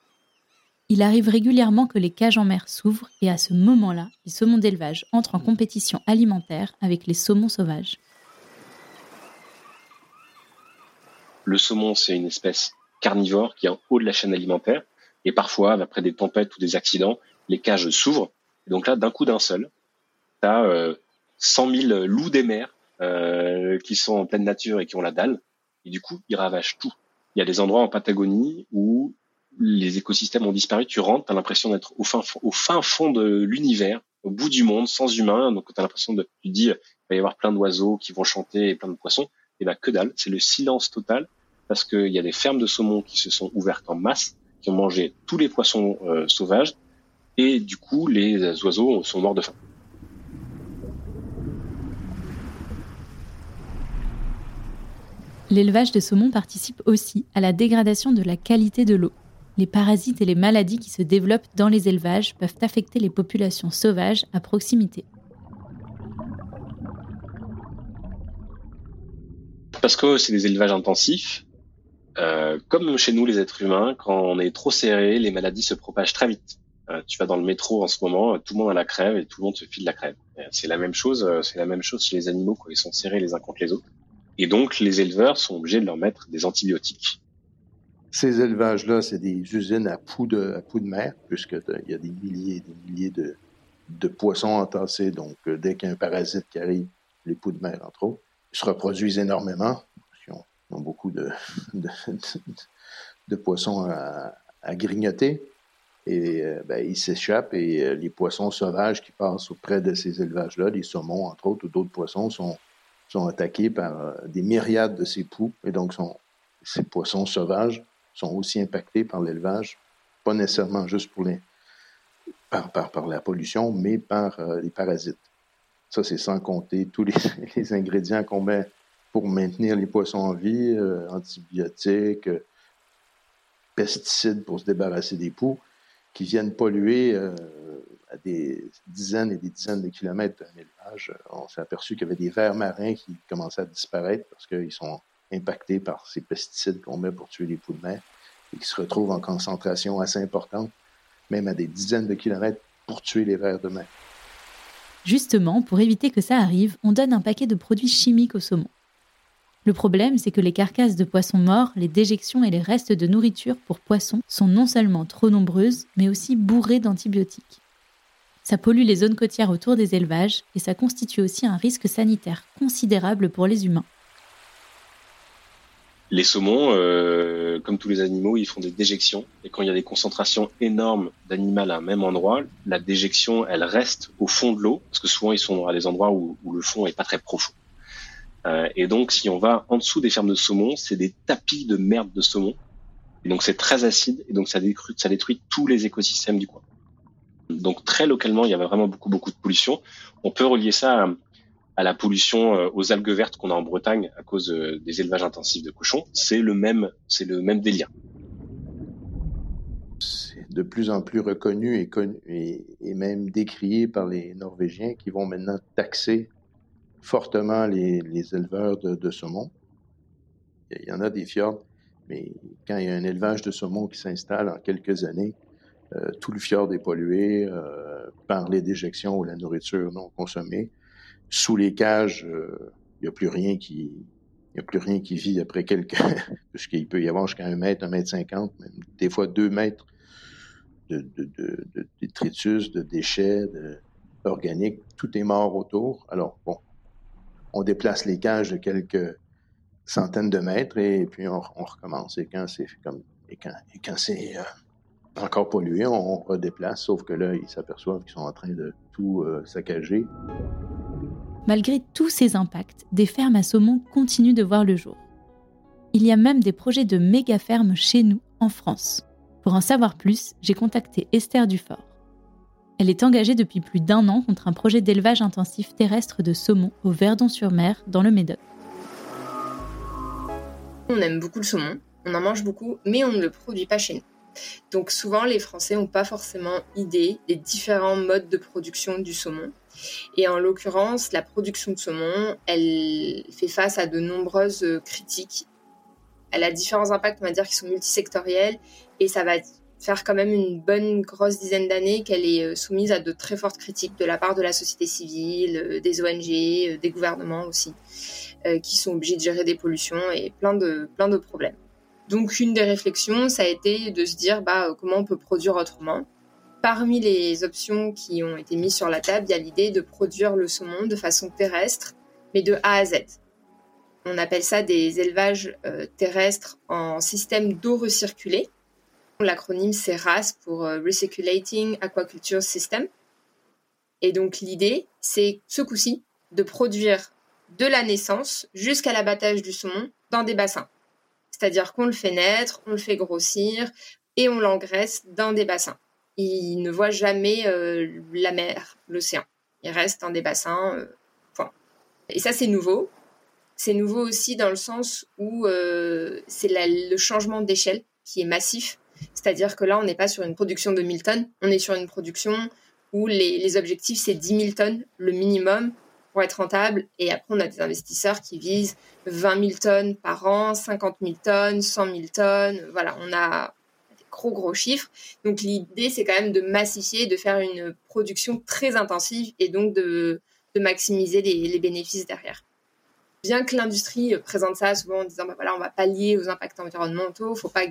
Il arrive régulièrement que les cages en mer s'ouvrent et à ce moment-là, les saumons d'élevage entrent en compétition alimentaire avec les saumons sauvages. Le saumon, c'est une espèce carnivore qui est en haut de la chaîne alimentaire. Et parfois, après des tempêtes ou des accidents, les cages s'ouvrent. Donc là, d'un coup d'un seul, tu as euh, 100 000 loups des mers euh, qui sont en pleine nature et qui ont la dalle. Et du coup, ils ravagent tout. Il y a des endroits en Patagonie où les écosystèmes ont disparu. Tu rentres, tu as l'impression d'être au fin, au fin fond de l'univers, au bout du monde, sans humains. Donc, tu as l'impression de, tu dis, il va y avoir plein d'oiseaux qui vont chanter et plein de poissons. Et ben, que dalle. C'est le silence total parce qu'il y a des fermes de saumon qui se sont ouvertes en masse, qui ont mangé tous les poissons euh, sauvages, et du coup, les oiseaux sont morts de faim. L'élevage de saumon participe aussi à la dégradation de la qualité de l'eau. Les parasites et les maladies qui se développent dans les élevages peuvent affecter les populations sauvages à proximité. Parce que c'est des élevages intensifs, euh, comme chez nous les êtres humains, quand on est trop serré, les maladies se propagent très vite. Euh, tu vas dans le métro en ce moment, tout le monde a la crève et tout le monde se file la crève. Euh, c'est la même chose, c'est la même chose chez les animaux quand ils sont serrés les uns contre les autres. Et donc les éleveurs sont obligés de leur mettre des antibiotiques. Ces élevages-là, c'est des usines à poux de, à poux de mer, puisqu'il y a des milliers et des milliers de, poissons entassés. Donc, dès qu'il y a un parasite qui arrive, les poux de mer, entre autres, ils se reproduisent énormément ont beaucoup de, de, poissons à, grignoter. Et euh, ben, ils s'échappent et euh, les poissons sauvages qui passent auprès de ces élevages-là, les saumons entre autres ou d'autres poissons, sont, sont attaqués par euh, des myriades de ces poux. Et donc, sont, ces poissons sauvages sont aussi impactés par l'élevage, pas nécessairement juste pour les, par, par, par la pollution, mais par les parasites. Ça, c'est sans compter tous les, les ingrédients qu'on met pour maintenir les poissons en vie, euh, antibiotiques, euh, pesticides pour se débarrasser des poux, qui viennent polluer euh, à des dizaines et des dizaines de kilomètres d'un élevage. On s'est aperçu qu'il y avait des vers marins qui commençaient à disparaître parce qu'ils sont impactés par ces pesticides qu'on met pour tuer les de mer et qui se retrouvent en concentration assez importante, même à des dizaines de kilomètres pour tuer les vers de mer. Justement, pour éviter que ça arrive, on donne un paquet de produits chimiques au saumon. Le problème, c'est que les carcasses de poissons morts, les déjections et les restes de nourriture pour poissons sont non seulement trop nombreuses, mais aussi bourrées d'antibiotiques. Ça pollue les zones côtières autour des élevages et ça constitue aussi un risque sanitaire considérable pour les humains. Les saumons, euh, comme tous les animaux, ils font des déjections. Et quand il y a des concentrations énormes d'animal à un même endroit, la déjection, elle reste au fond de l'eau, parce que souvent ils sont à des endroits où, le fond est pas très profond. Euh, et donc, si on va en dessous des fermes de saumon, c'est des tapis de merde de saumon. Et donc, c'est très acide et donc ça détruit tous les écosystèmes du coin. Donc, très localement, il y avait vraiment beaucoup, beaucoup de pollution. On peut relier ça à la pollution euh, aux algues vertes qu'on a en Bretagne à cause euh, des élevages intensifs de cochons. C'est le même, c'est le même délire. C'est de plus en plus reconnu et, même décrié par les Norvégiens qui vont maintenant taxer fortement les, éleveurs de, saumon. Il y en a des fjords, mais quand il y a un élevage de saumon qui s'installe en quelques années, euh, tout le fjord est pollué euh, par les déjections ou la nourriture non consommée sous les cages, il euh, n'y a plus rien qui, il a plus rien qui vit après quelques, puisqu'il peut y avoir jusqu'à un mètre, un mètre cinquante, même des fois deux mètres de, de, de, de détritus, de déchets, organiques, tout est mort autour. Alors bon, on déplace les cages de quelques centaines de mètres et puis on, on recommence. Et quand c'est comme et quand, et quand c'est euh, encore pollué, on, on, redéplace. Sauf que là, ils s'aperçoivent qu'ils sont en train de tout euh, saccager. Malgré tous ces impacts, des fermes à saumon continuent de voir le jour. Il y a même des projets de méga-fermes chez nous, en France. Pour en savoir plus, j'ai contacté Esther Dufort. Elle est engagée depuis plus d'un an contre un projet d'élevage intensif terrestre de saumon au Verdon-sur-Mer, dans le Médoc. On aime beaucoup le saumon, on en mange beaucoup, mais on ne le produit pas chez nous. Donc souvent, les Français n'ont pas forcément idée des différents modes de production du saumon. Et en l'occurrence, la production de saumon, elle fait face à de nombreuses critiques. Elle a différents impacts, on va dire, qui sont multisectoriels. Et ça va faire quand même une bonne grosse dizaine d'années qu'elle est soumise à de très fortes critiques de la part de la société civile, des ONG, des gouvernements aussi, qui sont obligés de gérer des pollutions et plein de, plein de problèmes. Donc une des réflexions, ça a été de se dire bah, comment on peut produire autrement. Parmi les options qui ont été mises sur la table, il y a l'idée de produire le saumon de façon terrestre, mais de A à Z. On appelle ça des élevages euh, terrestres en système d'eau recirculée. L'acronyme c'est RAS pour euh, Recirculating Aquaculture System. Et donc l'idée, c'est ce coup-ci de produire de la naissance jusqu'à l'abattage du saumon dans des bassins. C'est-à-dire qu'on le fait naître, on le fait grossir et on l'engraisse dans des bassins. Il ne voit jamais euh, la mer, l'océan. Il reste dans des bassins, euh, point. Et ça, c'est nouveau. C'est nouveau aussi dans le sens où euh, c'est le changement d'échelle qui est massif. C'est-à-dire que là, on n'est pas sur une production de 1000 tonnes, on est sur une production où les, les objectifs, c'est 10 000 tonnes, le minimum, pour être rentable. Et après, on a des investisseurs qui visent 20 000 tonnes par an, 50 000 tonnes, 100 000 tonnes. Voilà, on a des gros, gros chiffres. Donc, l'idée, c'est quand même de massifier, de faire une production très intensive et donc de, de maximiser les, bénéfices derrière. Bien que l'industrie présente ça souvent en disant, bah voilà, on va pallier aux impacts environnementaux, faut pas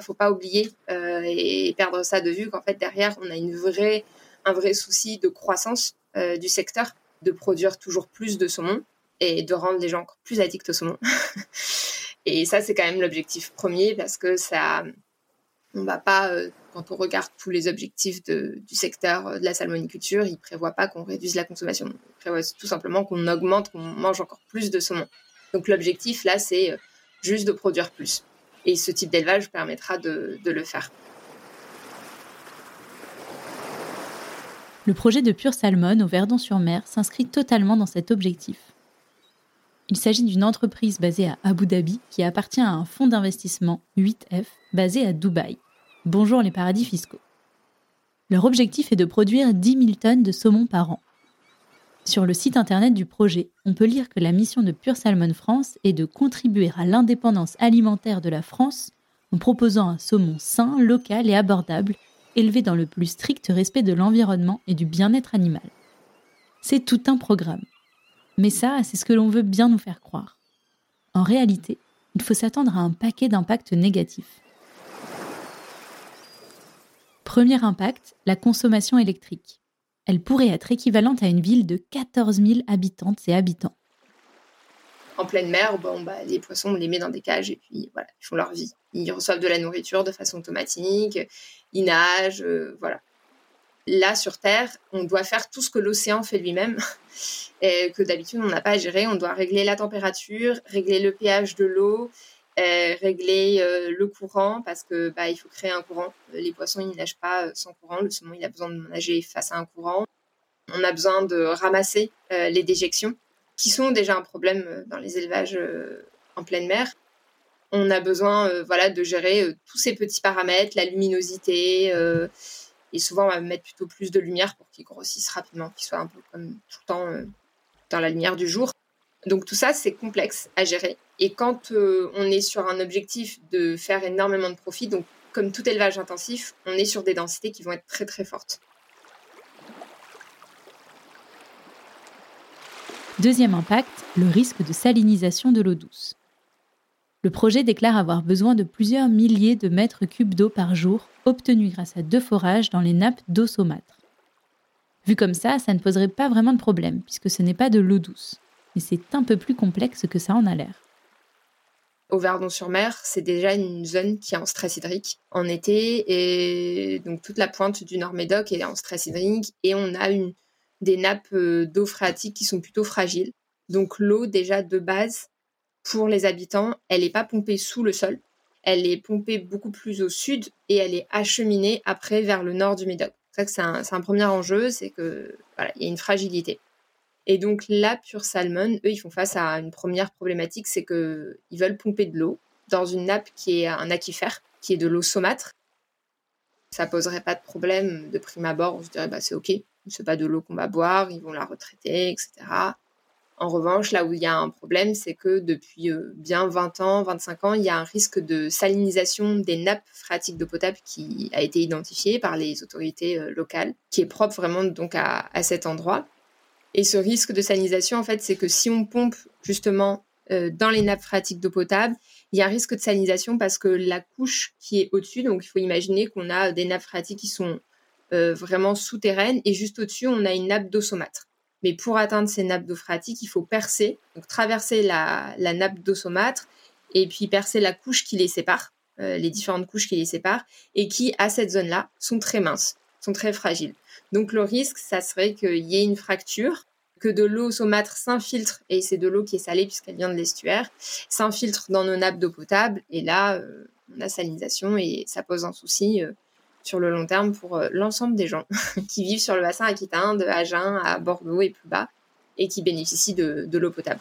faut pas oublier euh, et perdre ça de vue qu'en fait derrière on a une vraie, un vrai souci de croissance euh, du secteur de produire toujours plus de saumon et de rendre les gens encore plus addicts au saumon. et ça, c'est quand même l'objectif premier parce que ça, on va pas, euh, quand on regarde tous les objectifs du secteur euh, de la salmoniculture, ils prévoient pas qu'on réduise la consommation. Ils prévoient tout simplement qu'on augmente, qu'on mange encore plus de saumon. Donc l'objectif là, c'est euh, juste de produire plus. Et ce type d'élevage permettra de le faire. Le projet de Pure Salmon au Verdon-sur-Mer s'inscrit totalement dans cet objectif. Il s'agit d'une entreprise basée à Abu Dhabi qui appartient à un fonds d'investissement 8F basé à Dubaï. Bonjour les paradis fiscaux. Leur objectif est de produire 10 000 tonnes de saumon par an. Sur le site internet du projet, on peut lire que la mission de Pure Salmon France est de contribuer à l'indépendance alimentaire de la France en proposant un saumon sain, local et abordable élevé dans le plus strict respect de l'environnement et du bien-être animal. C'est tout un programme. Mais ça, c'est ce que l'on veut bien nous faire croire. En réalité, il faut s'attendre à un paquet d'impacts négatifs. Premier impact, la consommation électrique. Elle pourrait être équivalente à une ville de 14 000 habitantes et habitants. En pleine mer, bon, bah, les poissons, on les met dans des cages et puis voilà, ils font leur vie. Ils reçoivent de la nourriture de façon automatique, ils nagent, euh, voilà. Là, sur Terre, on doit faire tout ce que l'océan fait lui-même, et que d'habitude, on n'a pas à gérer. On doit régler la température, régler le pH de l'eau, euh, régler euh, le courant, parce que bah, il faut créer un courant. Les poissons, ils nagent pas sans courant. Le saumon, il a besoin de nager face à un courant. On a besoin de ramasser les déjections qui sont déjà un problème dans les élevages en pleine mer. On a besoin voilà, de gérer tous ces petits paramètres, la luminosité, et souvent on va mettre plutôt plus de lumière pour qu'ils grossissent rapidement, qu'ils soient un peu comme tout le temps dans la lumière du jour. Donc tout ça, c'est complexe à gérer. Et quand on est sur un objectif de faire énormément de profit, donc comme tout élevage intensif, on est sur des densités qui vont être très très fortes. Deuxième impact, le risque de salinisation de l'eau douce. Le projet déclare avoir besoin de plusieurs milliers de mètres cubes d'eau par jour, obtenus grâce à deux forages dans les nappes d'eau saumâtre. Vu comme ça, ça ne poserait pas vraiment de problème, puisque ce n'est pas de l'eau douce. Mais c'est un peu plus complexe que ça en a l'air au Verdon-sur-Mer, c'est déjà une zone qui est en stress hydrique en été et donc toute la pointe du Nord-Médoc est en stress hydrique et on a une, des nappes euh, d'eau phréatique qui sont plutôt fragiles. Donc l'eau déjà de base pour les habitants, elle n'est pas pompée sous le sol, elle est pompée beaucoup plus au sud et elle est acheminée après vers le nord du Médoc. C'est que c'est un, premier enjeu, c'est que voilà, il y a une fragilité. Et donc là, Pure Salmon, eux, ils font face à une première problématique, c'est qu'ils veulent pomper de l'eau dans une nappe qui est un aquifère, qui est de l'eau saumâtre. Ça poserait pas de problème de prime abord, on se dirait bah c'est ok, c'est pas de l'eau qu'on va boire, ils vont la retraiter, etc. En revanche, là où il y a un problème, c'est que depuis euh, bien 20 ans, 25 ans, il y a un risque de salinisation des nappes phréatiques d'eau potable qui a été identifié par les autorités euh, locales, qui est propre vraiment donc à cet endroit. Et ce risque de salinisation, en fait, c'est que si on pompe justement euh, dans les nappes phréatiques d'eau potable, il y a un risque de salinisation parce que la couche qui est au-dessus, donc il faut imaginer qu'on a des nappes phréatiques qui sont euh, vraiment souterraines et juste au-dessus, on a une nappe d'eau saumâtre. Mais pour atteindre ces nappes d'eau il faut percer, donc traverser la, nappe d'eau saumâtre et puis percer la couche qui les sépare, euh, les différentes couches qui les séparent et qui, à cette zone-là, sont très minces, sont très fragiles. Donc le risque, ça serait qu'il y ait une fracture, que de l'eau saumâtre s'infiltre, et c'est de l'eau qui est salée puisqu'elle vient de l'estuaire, s'infiltre dans nos nappes d'eau potable, et là, euh, on a salinisation, et ça pose un souci sur le long terme pour euh, l'ensemble des gens qui vivent sur le bassin aquitain, de Agen à Bordeaux et plus bas, et qui bénéficient de, de l'eau potable.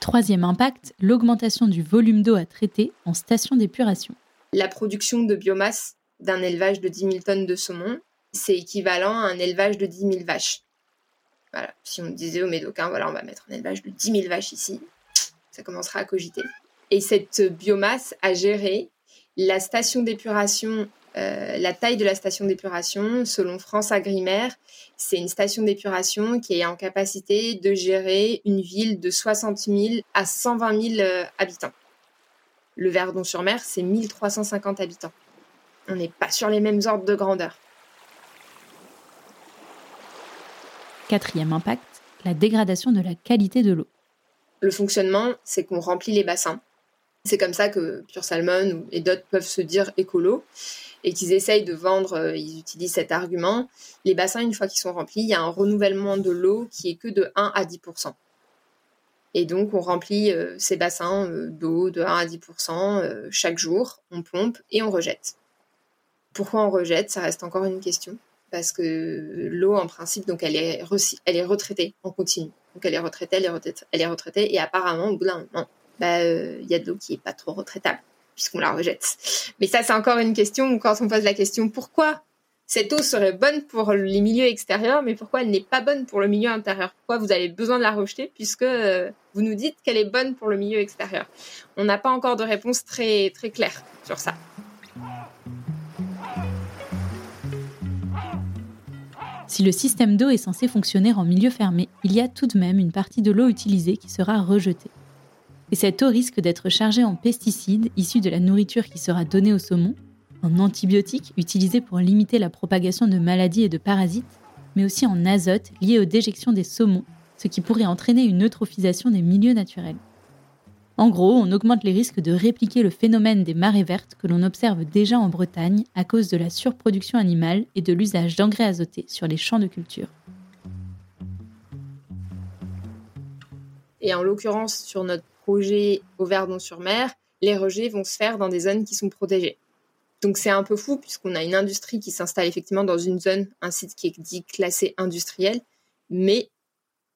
Troisième impact, l'augmentation du volume d'eau à traiter en station d'épuration. La production de biomasse d'un élevage de 10 000 tonnes de saumon, c'est équivalent à un élevage de 10 000 vaches. Voilà. Si on disait au Médocain, voilà, on va mettre un élevage de 10 000 vaches ici, ça commencera à cogiter. Et cette biomasse a géré la station d'épuration, euh, la taille de la station d'épuration, selon France Agrimaire, c'est une station d'épuration qui est en capacité de gérer une ville de 60 000 à 120 000 euh, habitants. Le Verdon-sur-Mer, c'est 1350 habitants. On n'est pas sur les mêmes ordres de grandeur. Quatrième impact, la dégradation de la qualité de l'eau. Le fonctionnement, c'est qu'on remplit les bassins. C'est comme ça que Pure Salmon et d'autres peuvent se dire écolo et qu'ils essayent de vendre, euh, ils utilisent cet argument. Les bassins, une fois qu'ils sont remplis, il y a un renouvellement de l'eau qui est que de 1 à 10% et donc, on remplit euh, ces bassins euh, d'eau de 1 à 10% chaque jour, on pompe et on rejette. Pourquoi on rejette? Ça reste encore une question. Parce que l'eau, en principe, donc elle est, elle est retraitée en continu. Donc elle est retraitée, elle est retraitée, elle est retraitée et apparemment, au bout d'un moment, bah, euh, il y a de l'eau qui est pas trop retraitable puisqu'on la rejette. Mais ça, c'est encore une question. Quand on pose la question pourquoi cette eau serait bonne pour les milieux extérieurs, mais pourquoi elle n'est pas bonne pour le milieu intérieur? Pourquoi vous avez besoin de la rejeter puisque euh, vous nous dites qu'elle est bonne pour le milieu extérieur? On n'a pas encore de réponse très très claire sur ça. Si le système d'eau est censé fonctionner en milieu fermé, il y a tout de même une partie de l'eau utilisée qui sera rejetée. Et cette eau risque d'être chargée en pesticides issus de la nourriture qui sera donnée au saumon, en antibiotiques utilisés pour limiter la propagation de maladies et de parasites, mais aussi en azote lié aux déjections des saumons, ce qui pourrait entraîner une eutrophisation des milieux naturels. En gros, on augmente les risques de répliquer le phénomène des marées vertes que l'on observe déjà en Bretagne à cause de la surproduction animale et de l'usage d'engrais azotés sur les champs de culture. Et en l'occurrence, sur notre au Verdon-sur-Mer, les rejets vont se faire dans des zones qui sont protégées. Donc c'est un peu fou puisqu'on a une industrie qui s'installe effectivement dans une zone, un site qui est dit classé industriel, mais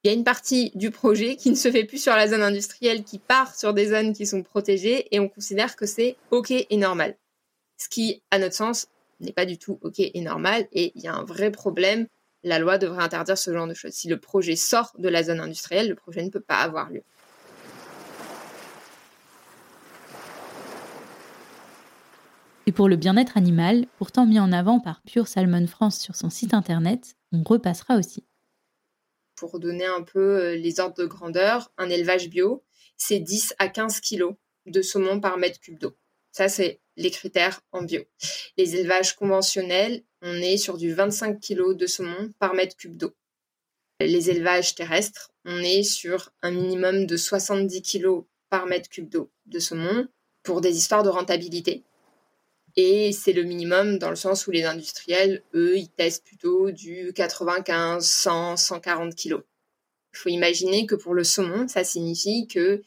il y a une partie du projet qui ne se fait plus sur la zone industrielle, qui part sur des zones qui sont protégées et on considère que c'est OK et normal. Ce qui, à notre sens, n'est pas du tout OK et normal et il y a un vrai problème. La loi devrait interdire ce genre de choses. Si le projet sort de la zone industrielle, le projet ne peut pas avoir lieu. Et pour le bien-être animal, pourtant mis en avant par Pure Salmon France sur son site internet, on repassera aussi. Pour donner un peu euh, les ordres de grandeur, un élevage bio, c'est 10 à 15 kg de saumon par mètre cube d'eau. Ça, c'est les critères en bio. Les élevages conventionnels, on est sur du 25 kg de saumon par mètre cube d'eau. Les élevages terrestres, on est sur un minimum de 70 kg par mètre cube d'eau de saumon pour des histoires de rentabilité. Et c'est le minimum dans le sens où les industriels, eux, ils testent plutôt du 95, 100, 140 kilos. Il faut imaginer que pour le saumon, ça signifie que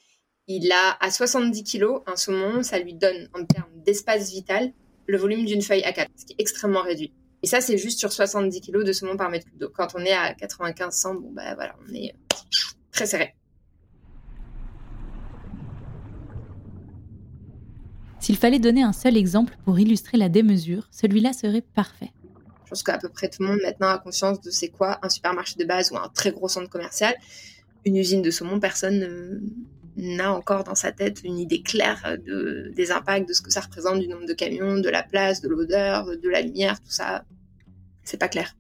il a à 70 kilos, un saumon, ça lui donne en termes d'espace vital le volume d'une feuille A4, ce qui est extrêmement réduit. Et ça, c'est juste sur 70 kilos de saumon par mètre cube d'eau. Quand on est à 95, 100, bon, bah voilà, on est très serré. S'il fallait donner un seul exemple pour illustrer la démesure, celui-là serait parfait. Je pense qu'à peu près tout le monde maintenant a conscience de c'est quoi un supermarché de base ou un très gros centre commercial. Une usine de saumon, personne n'a encore dans sa tête une idée claire de, des impacts, de ce que ça représente, du nombre de camions, de la place, de l'odeur, de la lumière, tout ça. C'est pas clair.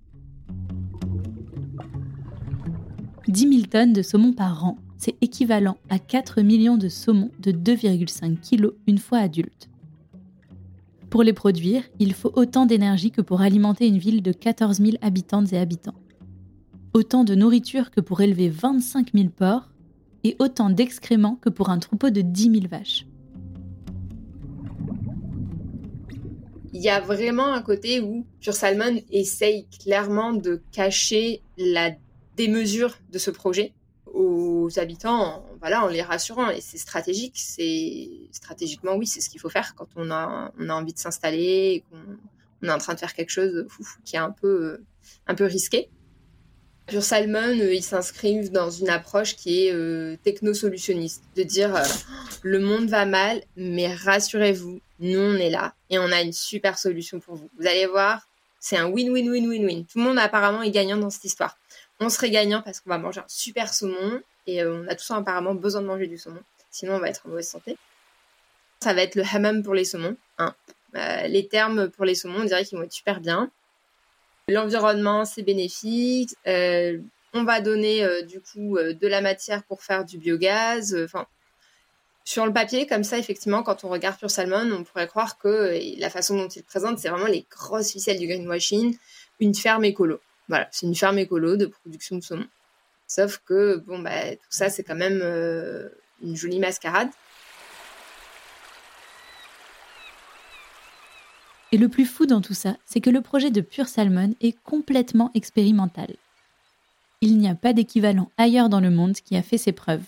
10 000 tonnes de saumon par an, c'est équivalent à 4 millions de saumons de 2,5 kg une fois adulte. Pour les produire, il faut autant d'énergie que pour alimenter une ville de 14 000 habitantes et habitants. Autant de nourriture que pour élever 25 000 porcs et autant d'excréments que pour un troupeau de 10 000 vaches. Il y a vraiment un côté où Pure Salmon essaye clairement de cacher la démesure de ce projet aux habitants, voilà, en les rassurant. Et c'est stratégique. C'est stratégiquement, oui, c'est ce qu'il faut faire quand on a, envie de s'installer, qu'on est en train de faire quelque chose qui est un peu, un peu risqué. Pure Salmon, euh, ils s'inscrivent dans une approche qui est euh, techno-solutionniste, de dire euh, le monde va mal, mais rassurez-vous, nous on est là et on a une super solution pour vous. Vous allez voir, c'est un win-win-win-win-win. Tout le monde apparemment est gagnant dans cette histoire on serait gagnant parce qu'on va manger un super saumon et euh, on a tous apparemment besoin de manger du saumon. Sinon, on va être en mauvaise santé. Ça va être le hammam pour les saumons. Hein. Euh, les termes pour les saumons, on dirait qu'ils vont être super bien. L'environnement, c'est bénéfique. Euh, on va donner du coup de la matière pour faire du biogaz. Sur le papier, comme ça, effectivement, quand on regarde Pure Salmon, on pourrait croire que la façon dont il présente, c'est vraiment les grosses ficelles du greenwashing, une ferme écolo. Voilà, c'est une ferme écolo de production de saumon. Sauf que, bon, bah, tout ça, c'est quand même euh, une jolie mascarade. Et le plus fou dans tout ça, c'est que le projet de Pure Salmon est complètement expérimental. Il n'y a pas d'équivalent ailleurs dans le monde qui a fait ses preuves.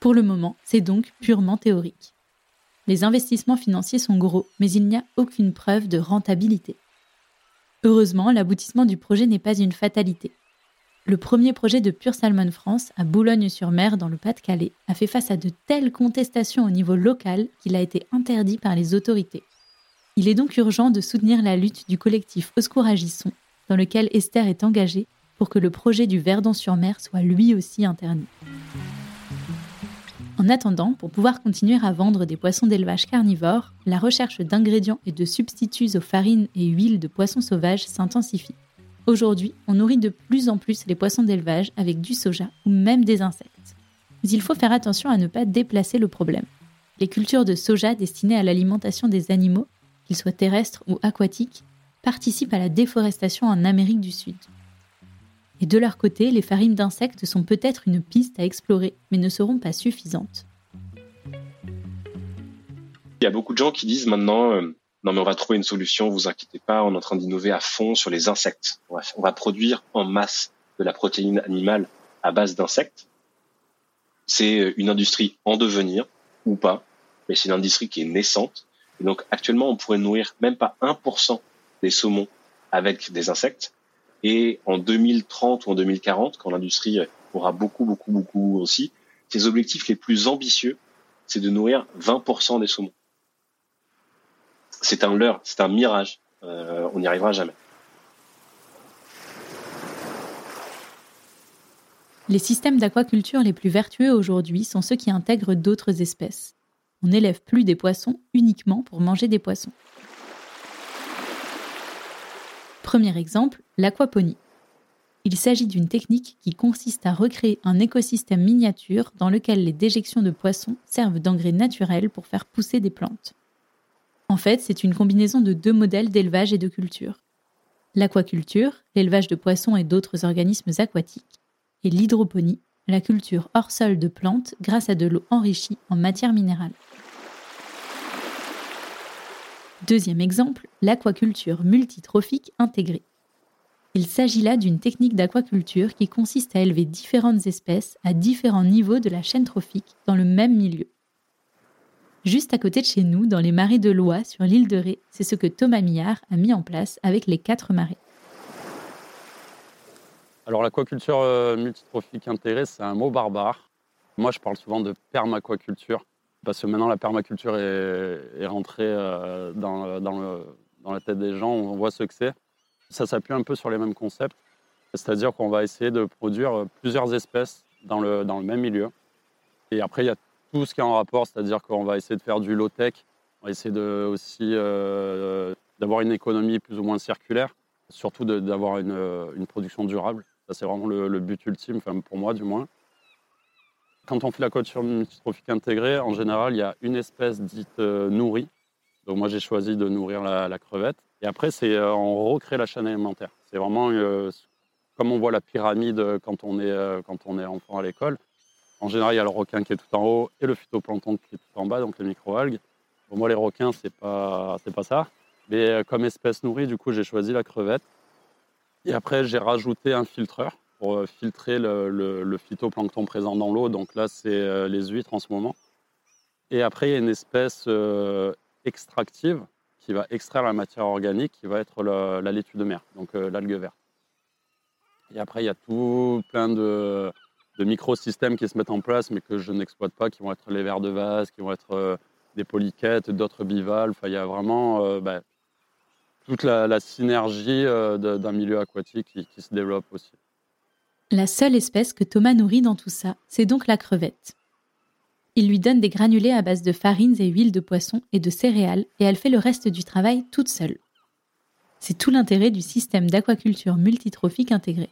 Pour le moment, c'est donc purement théorique. Les investissements financiers sont gros, mais il n'y a aucune preuve de rentabilité. Heureusement, l'aboutissement du projet n'est pas une fatalité. Le premier projet de Pure Salmon France, à Boulogne-sur-Mer, dans le Pas-de-Calais, a fait face à de telles contestations au niveau local qu'il a été interdit par les autorités. Il est donc urgent de soutenir la lutte du collectif Au secours agissons, dans lequel Esther est engagée, pour que le projet du Verdon-sur-Mer soit lui aussi interdit. En attendant, pour pouvoir continuer à vendre des poissons d'élevage carnivores, la recherche d'ingrédients et de substituts aux farines et huiles de poissons sauvages s'intensifie. Aujourd'hui, on nourrit de plus en plus les poissons d'élevage avec du soja ou même des insectes. Mais il faut faire attention à ne pas déplacer le problème. Les cultures de soja destinées à l'alimentation des animaux, qu'ils soient terrestres ou aquatiques, participent à la déforestation en Amérique du Sud. Et de leur côté, les farines d'insectes sont peut-être une piste à explorer, mais ne seront pas suffisantes. Il y a beaucoup de gens qui disent maintenant, euh, non mais on va trouver une solution, vous inquiétez pas, on est en train d'innover à fond sur les insectes. On va, on va produire en masse de la protéine animale à base d'insectes. C'est euh, une industrie en devenir ou pas, mais c'est une industrie qui est naissante. Et donc actuellement, on pourrait nourrir même pas 1% des saumons avec des insectes. Et en 2030 ou en 2040, quand l'industrie aura beaucoup, beaucoup, beaucoup aussi, ses objectifs les plus ambitieux, c'est de nourrir 20% des saumons. C'est un leurre, c'est un mirage. Euh, on n'y arrivera jamais. Les systèmes d'aquaculture les plus vertueux aujourd'hui sont ceux qui intègrent d'autres espèces. On n'élève plus des poissons uniquement pour manger des poissons. Premier exemple, l'aquaponie. Il s'agit d'une technique qui consiste à recréer un écosystème miniature dans lequel les déjections de poissons servent d'engrais naturels pour faire pousser des plantes. En fait, c'est une combinaison de deux modèles d'élevage et de culture. L'aquaculture, l'élevage de poissons et d'autres organismes aquatiques, et l'hydroponie, la culture hors sol de plantes grâce à de l'eau enrichie en matière minérale. Deuxième exemple, l'aquaculture multitrophique intégrée. Il s'agit là d'une technique d'aquaculture qui consiste à élever différentes espèces à différents niveaux de la chaîne trophique dans le même milieu. Juste à côté de chez nous, dans les marais de Loire sur l'île de Ré, c'est ce que Thomas Millard a mis en place avec les quatre marais. Alors l'aquaculture euh, multitrophique intégrée, c'est un mot barbare. Moi, je parle souvent de permaquaculture parce que maintenant la permaculture est, rentrée euh, dans, la tête des gens, on voit ce que c'est. Ça s'appuie un peu sur les mêmes concepts, c'est-à-dire qu'on va essayer de produire plusieurs espèces dans le, le même milieu. Et après, il y a tout ce qui est en rapport, c'est-à-dire qu'on va essayer de faire du low-tech, on va essayer de, aussi euh, d'avoir une économie plus ou moins circulaire, surtout d'avoir une, production durable. Ça, c'est vraiment le, but ultime, enfin, pour moi du moins. Quand on fait la culture multitrophique intégrée, en général, il y a une espèce dite euh, nourrie. Donc moi, j'ai choisi de nourrir la, crevette. Et après, c'est euh, on recrée la chaîne alimentaire. C'est vraiment euh, comme on voit la pyramide quand on est, quand on est enfant à l'école. En général, il y a le requin qui est tout en haut et le phytoplancton qui est tout en bas, donc les microalgues. Pour moi, les requins, c'est pas, pas ça. Mais comme espèce nourrie, du coup, j'ai choisi la crevette. Et après, j'ai rajouté un filtreur pour euh, filtrer le, phytoplancton présent dans l'eau. Donc là, c'est euh, les huîtres en ce moment. Et après, il y a une espèce euh, extractive qui va extraire la matière organique, qui va être la, laitue de mer, donc l'algue verte. Et après, il y a tout plein de, microsystèmes qui se mettent en place, mais que je n'exploite pas, qui vont être les vers de vase, qui vont être des polychètes, d'autres bivalves. Enfin, il y a vraiment bah, toute la, synergie d'un milieu aquatique qui, se développe aussi. La seule espèce que Thomas nourrit dans tout ça, c'est donc la crevette. Il lui donne des granulés à base de farines et huiles de poisson et de céréales et elle fait le reste du travail toute seule. C'est tout l'intérêt du système d'aquaculture multitrophique intégré.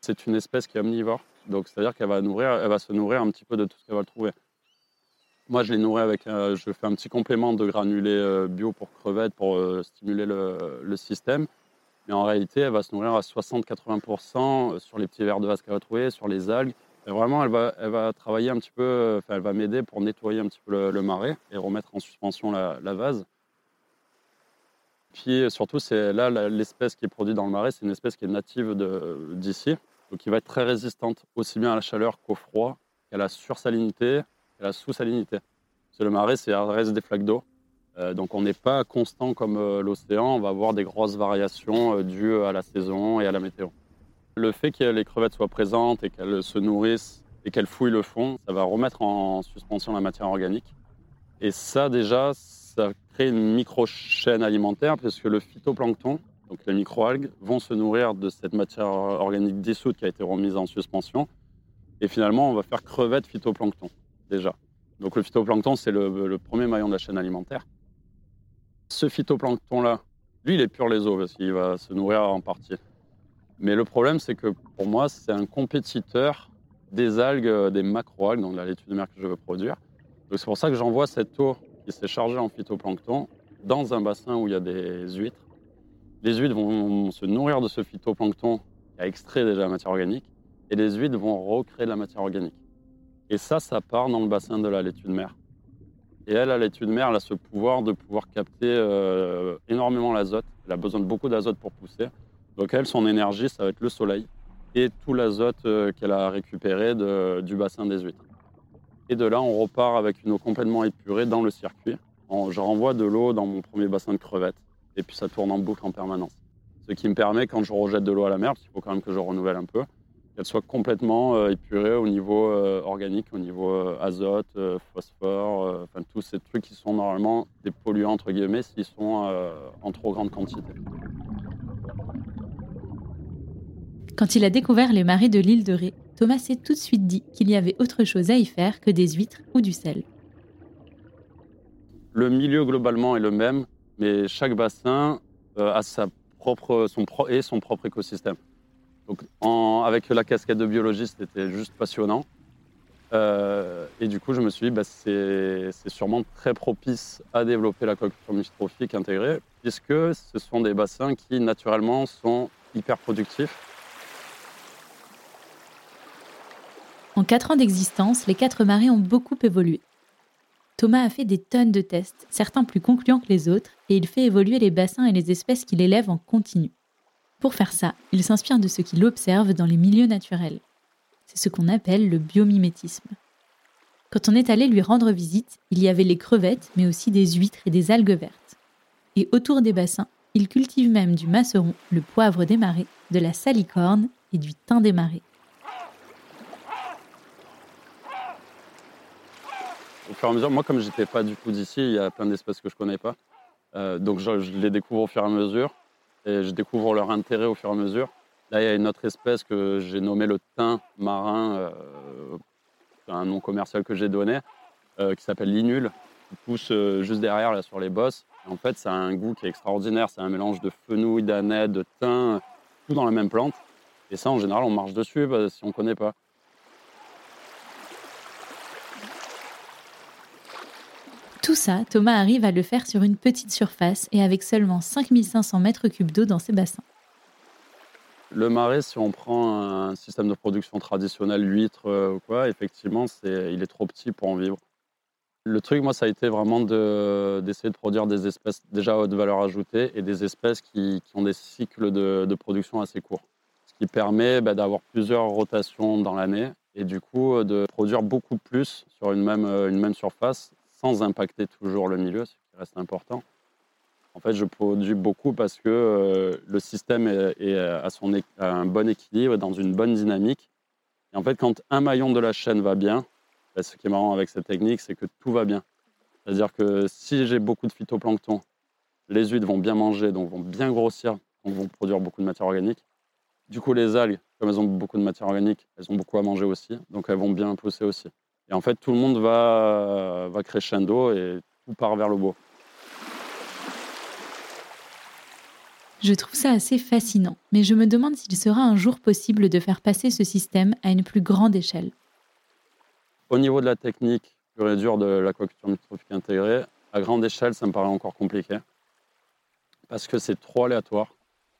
C'est une espèce qui est omnivore, donc c'est-à-dire qu'elle va, se nourrir un petit peu de tout ce qu'elle va trouver. Moi, je les nourris avec, je fais un petit complément de granulés euh, bio pour crevettes pour euh, stimuler le, système. Mais en réalité, elle va se nourrir à 60-80% sur les petits vers de vase qu'elle va trouver, sur les algues. Et vraiment, elle va, elle va travailler un petit peu, enfin, elle va m'aider pour nettoyer un petit peu le, marais et remettre en suspension la, vase. Puis surtout, c'est là l'espèce qui est produite dans le marais, c'est une espèce qui est native d'ici, donc qui va être très résistante aussi bien à la chaleur qu'au froid, qu'à la sursalinité, la sous-salinité. C'est le marais, c'est reste des flaques d'eau. Euh, donc on n'est pas constant comme euh, l'océan, on va avoir des grosses variations euh, dues à la saison et à la météo. Le fait que les crevettes soient présentes et qu'elles se nourrissent et qu'elles fouillent le fond, ça va remettre en suspension la matière organique. Et ça déjà, ça crée une micro-chaîne alimentaire puisque le phytoplancton, donc les microalgues, vont se nourrir de cette matière organique dissoute qui a été remise en suspension. Et finalement, on va faire crevette phytoplancton déjà. Donc le phytoplancton, c'est le, premier maillon de la chaîne alimentaire. Ce phytoplancton-là, lui, il est pur les eaux parce qu'il va se nourrir en partie. Mais le problème, c'est que pour moi, c'est un compétiteur des algues, des macroalgues, donc la laitue de mer que je veux produire. Donc c'est pour ça que j'envoie cette eau qui s'est chargée en phytoplancton dans un bassin où il y a des huîtres. Les huîtres vont se nourrir de ce phytoplancton qui a extrait déjà la matière organique et les huîtres vont recréer de la matière organique. Et ça, ça part dans le bassin de la laitue de mer. Et elle, la laitue de mer, elle a ce pouvoir de pouvoir capter euh, énormément l'azote. Elle a besoin de beaucoup d'azote pour pousser. Donc elle, son énergie, ça va être le soleil et tout l'azote euh, qu'elle a récupéré du bassin des huîtres. Et de là, on repart avec une eau complètement épurée dans le circuit. je renvoie de l'eau dans mon premier bassin de crevettes. Et puis ça tourne en boucle en permanence. Ce qui me permet, quand je rejette de l'eau à la mer, parce qu'il faut quand même que je renouvelle un peu, qu'elle soit complètement euh, épurée au niveau euh, organique, au niveau euh, azote, phosphore, enfin tous ces trucs qui sont normalement des polluants entre guillemets s'ils sont en trop grande quantité. Quand il a découvert les marais de l'île de Ré, Thomas s'est tout de suite dit qu'il y avait autre chose à y faire que des huîtres ou du sel. Le milieu globalement est le même, mais chaque bassin a sa propre, son et son propre écosystème. Donc, avec la casquette de biologiste, c'était juste passionnant. Euh, et du coup, je me suis dit, bah, c'est sûrement très propice à développer l'aquaculture mystrophique intégrée, puisque ce sont des bassins qui, naturellement, sont hyper productifs. En quatre ans d'existence, les quatre marais ont beaucoup évolué. Thomas a fait des tonnes de tests, certains plus concluants que les autres, et il fait évoluer les bassins et les espèces qu'il élève en continu. Pour faire ça, il s'inspire de ce qu'il observe dans les milieux naturels. C'est ce qu'on appelle le biomimétisme. Quand on est allé lui rendre visite, il y avait les crevettes, mais aussi des huîtres et des algues vertes. Et autour des bassins, il cultive même du masseron, le poivre des marais, de la salicorne et du thym des marais. Au fur et à mesure, moi, comme j'étais pas du tout d'ici, il y a plein d'espèces que je connais pas. Euh, donc, je les découvre au fur et à mesure et je découvre leur intérêt au fur et à mesure. Là, il y a une autre espèce que j'ai nommée le thym marin, euh, c'est un nom commercial que j'ai donné, euh, qui s'appelle l'inul, qui pousse euh, juste derrière, là, sur les bosses. En fait, ça a un goût qui est extraordinaire. C'est un mélange de fenouil, d'aneth, de thym, tout dans la même plante. Et ça, en général, on marche dessus bah, si on ne connaît pas. Tout ça, Thomas arrive à le faire sur une petite surface et avec seulement 5500 mètres cubes d'eau dans ses bassins. Le marais, si on prend un système de production traditionnel, huître euh, ou quoi, effectivement, c'est, il est trop petit pour en vivre. Le truc, moi, ça a été vraiment de- d'essayer de produire des espèces déjà à haute valeur ajoutée et des espèces qui, ont des cycles de, de production assez courts. Ce qui permet bah, d'avoir plusieurs rotations dans l'année et du coup euh, de produire beaucoup plus sur une même, euh, une même surface sans impacter toujours le milieu, ce qui reste important. En fait, je produis beaucoup parce que euh, le système est, à, son, un bon équilibre, dans une bonne dynamique. Et en fait, quand un maillon de la chaîne va bien, bah, ce qui est marrant avec cette technique, c'est que tout va bien. C'est-à-dire que si j'ai beaucoup de phytoplancton, les huîtres vont bien manger, donc vont bien grossir, donc vont produire beaucoup de matière organique. Du coup, les algues, comme elles ont beaucoup de matière organique, elles ont beaucoup à manger aussi, donc elles vont bien pousser aussi. Et en fait, tout le monde va, va crescendo et tout part vers le beau. Je trouve ça assez fascinant, mais je me demande s'il sera un jour possible de faire passer ce système à une plus grande échelle. Au niveau de la technique pure et dure de l'aquaculture microtrophique intégrée, à grande échelle, ça me paraît encore compliqué. Parce que c'est trop aléatoire.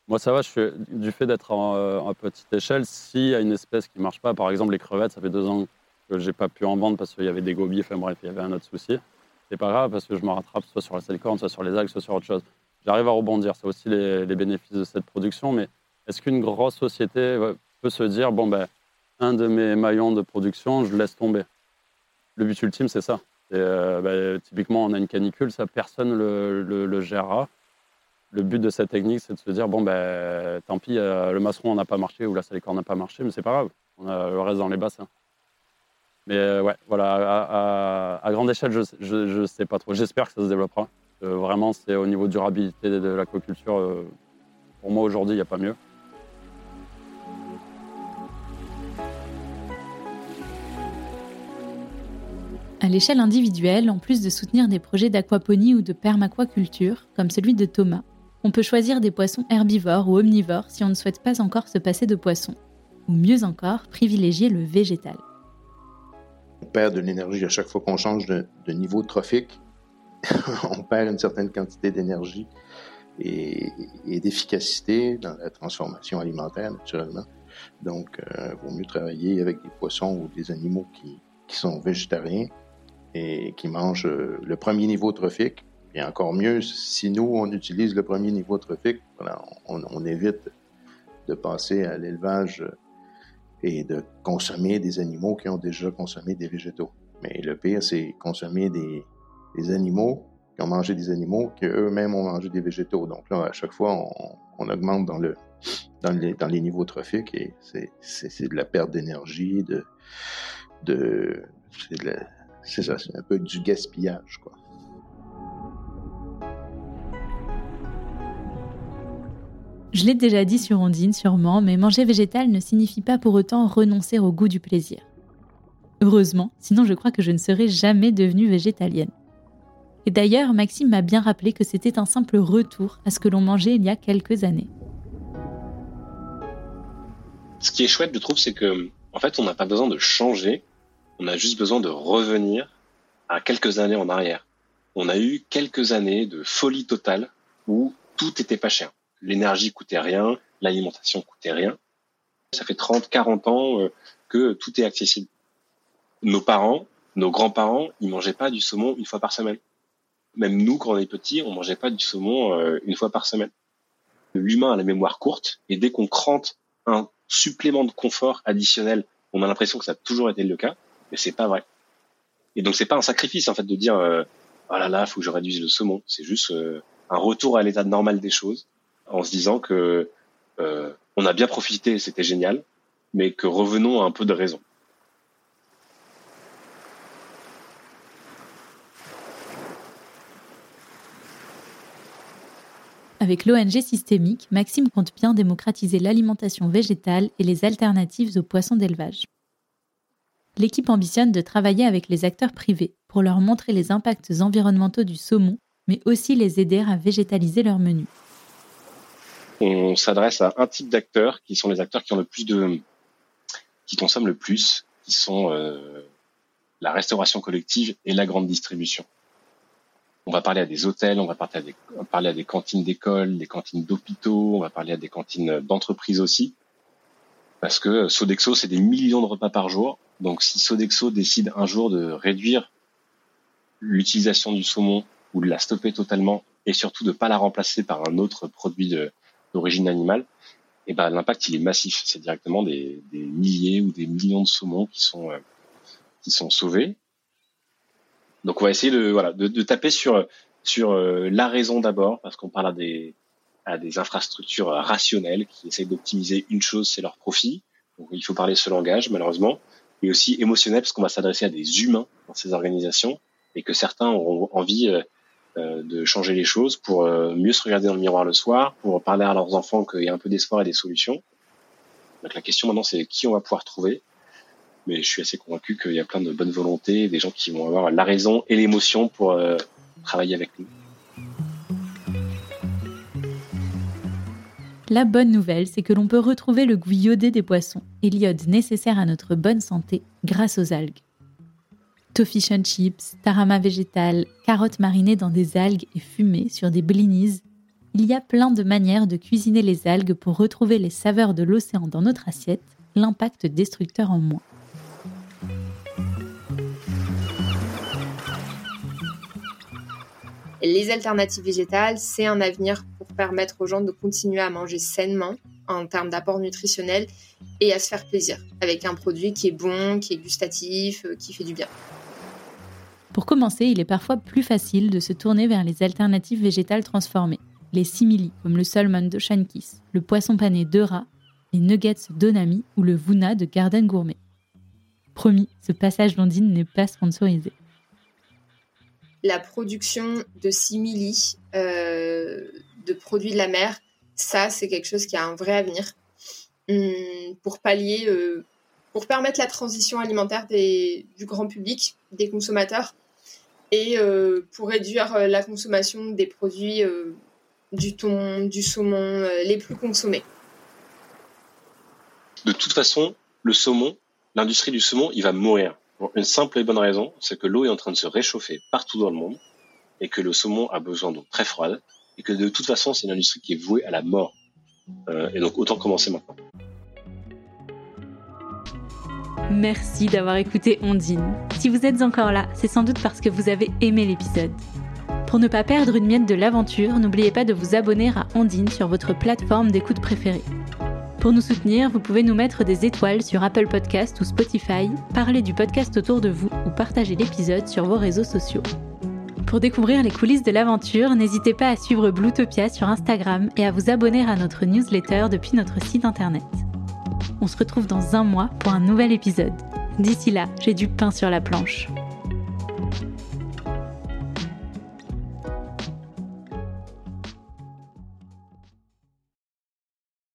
Moi, ça va, je du fait d'être en, euh, en petite échelle, s'il y a une espèce qui ne marche pas, par exemple les crevettes, ça fait deux ans que j'ai pas pu en vendre parce qu'il y avait des gobies, enfin bref, il y avait un autre souci. C'est pas grave parce que je me rattrape soit sur la salicorne, soit sur les algues, soit sur autre chose. J'arrive à rebondir, c'est aussi les, bénéfices de cette production, mais est-ce qu'une grosse société ouais, peut se dire, bon, ben, un de mes maillons de production, je laisse tomber? Le but ultime, c'est ça. Euh, ben, typiquement, on a une canicule, ça, personne le, le, gérera. Le but de cette technique, c'est de se dire, bon, ben, tant pis, euh, le masseron n'a pas marché ou la salicorne n'a pas marché, mais c'est pas grave, on a le reste dans les bassins. Mais euh, ouais, voilà, à, grande échelle, je ne sais pas trop. J'espère que ça se développera. Euh, vraiment, c'est au niveau durabilité de, de l'aquaculture. euh, pour moi, aujourd'hui, il n'y a pas mieux. À l'échelle individuelle, en plus de soutenir des projets d'aquaponie ou de permaquaculture, comme celui de Thomas, on peut choisir des poissons herbivores ou omnivores si on ne souhaite pas encore se passer de poissons. Ou mieux encore, privilégier le végétal. On perd de l'énergie à chaque fois qu'on change de, niveau trophique. on perd une certaine quantité d'énergie et, d'efficacité dans la transformation alimentaire, naturellement. Donc, il vaut mieux travailler avec des poissons ou des animaux qui, sont végétariens et qui mangent euh, le premier niveau trophique. Et encore mieux, si nous, on utilise le premier niveau trophique, voilà, on, on évite de passer à l'élevage et de consommer des animaux qui ont déjà consommé des végétaux. Mais le pire, c'est consommer des, animaux qui ont mangé des animaux, qu'eux-mêmes ont mangé des végétaux. Donc là, à chaque fois, on, augmente dans, le, dans, les, niveaux trophiques et c'est de la perte d'énergie, de, c'est ça, c'est un peu du gaspillage, quoi. Je l'ai déjà dit sur Ondine, sûrement, mais manger végétal ne signifie pas pour autant renoncer au goût du plaisir. Heureusement, sinon je crois que je ne serais jamais devenue végétalienne. Et d'ailleurs, Maxime m'a bien rappelé que c'était un simple retour à ce que l'on mangeait il y a quelques années. Ce qui est chouette, je trouve, c'est que, en fait, on n'a pas besoin de changer, on a juste besoin de revenir à quelques années en arrière. On a eu quelques années de folie totale où tout était pas cher. L'énergie coûtait rien, l'alimentation coûtait rien. Ça fait 30, 40 ans euh, que tout est accessible. Nos parents, nos grands-parents, ils mangeaient pas du saumon une fois par semaine. Même nous, quand on est petit, on mangeait pas du saumon euh, une fois par semaine. L'humain a la mémoire courte et dès qu'on crante un supplément de confort additionnel, on a l'impression que ça a toujours été le cas, mais c'est pas vrai. Et donc c'est pas un sacrifice en fait de dire euh, oh là là, faut que je réduise le saumon. C'est juste euh, un retour à l'état normal des choses, en se disant que euh, on a bien profité, c'était génial, mais que revenons à un peu de raison. Avec l'ONG Systémique, Maxime compte bien démocratiser l'alimentation végétale et les alternatives aux poissons d'élevage. L'équipe ambitionne de travailler avec les acteurs privés pour leur montrer les impacts environnementaux du saumon, mais aussi les aider à végétaliser leur menu. On s'adresse à un type d'acteurs qui sont les acteurs qui ont le plus de, qui consomment le plus, qui sont euh, la restauration collective et la grande distribution. On va parler à des hôtels, on va parler à des, parler à des cantines d'école, des cantines d'hôpitaux, on va parler à des cantines d'entreprises aussi. Parce que Sodexo, c'est des millions de repas par jour. Donc si Sodexo décide un jour de réduire l'utilisation du saumon ou de la stopper totalement et surtout de pas la remplacer par un autre produit d'origine animale, et eh ben l'impact il est massif. C'est directement des, des, milliers ou des millions de saumons qui sont euh, qui sont sauvés donc on va essayer de voilà de, de taper sur sur euh, la raison d'abord parce qu'on parle à des à des infrastructures rationnelles qui essayent d'optimiser une chose, c'est leur profit. Donc il faut parler ce langage malheureusement, et aussi émotionnel parce qu'on va s'adresser à des humains dans ces organisations et que certains auront envie euh de changer les choses pour euh, mieux se regarder dans le miroir le soir, pour parler à leurs enfants qu'il y a un peu d'espoir et des solutions. Donc la question maintenant c'est qui on va pouvoir trouver mais je suis assez convaincu qu'il y a plein de bonnes volontés, des gens qui vont avoir la raison et l'émotion pour euh, travailler avec nous. La bonne nouvelle, c'est que l'on peut retrouver le goût iodé des poissons et l'iode nécessaire à notre bonne santé grâce aux algues. Toffee and chips, tarama végétal, carottes marinées dans des algues et fumées sur des blinis. Il y a plein de manières de cuisiner les algues pour retrouver les saveurs de l'océan dans notre assiette, l'impact destructeur en moins. Les alternatives végétales, c'est un avenir pour permettre aux gens de continuer à manger sainement en termes d'apport nutritionnel et à se faire plaisir avec un produit qui est bon, qui est gustatif, euh, qui fait du bien. Pour commencer, il est parfois plus facile de se tourner vers les alternatives végétales transformées, les simili comme le salmon de Shankis, le poisson pané de rat, les nuggets d'Onami ou le vuna de Garden Gourmet. Promis, ce passage londine n'est pas sponsorisé la production de simili, euh, de produits de la mer, ça, c'est quelque chose qui a un vrai avenir hum, pour pallier, euh, pour permettre la transition alimentaire du grand public, des consommateurs, et euh, pour réduire la consommation des produits du thon, du saumon, les plus consommés. De toute façon, le saumon, l'industrie du saumon, il va mourir une simple et bonne raison, c'est que l'eau est en train de se réchauffer partout dans le monde et que le saumon a besoin d'eau très froide et que de toute façon, c'est une industrie qui est vouée à la mort. Euh, et donc, autant commencer maintenant. Merci d'avoir écouté Ondine. Si vous êtes encore là, c'est sans doute parce que vous avez aimé l'épisode. Pour ne pas perdre une miette de l'aventure, n'oubliez pas de vous abonner à Ondine sur votre plateforme d'écoute préférée. Pour nous soutenir, vous pouvez nous mettre des étoiles sur Apple Podcast ou Spotify, parler du podcast autour de vous ou partager l'épisode sur vos réseaux sociaux. Pour découvrir les coulisses de l'aventure, n'hésitez pas à suivre Bluetopia sur Instagram et à vous abonner à notre newsletter depuis notre site internet. On se retrouve dans un mois pour un nouvel épisode. D'ici là, j'ai du pain sur la planche.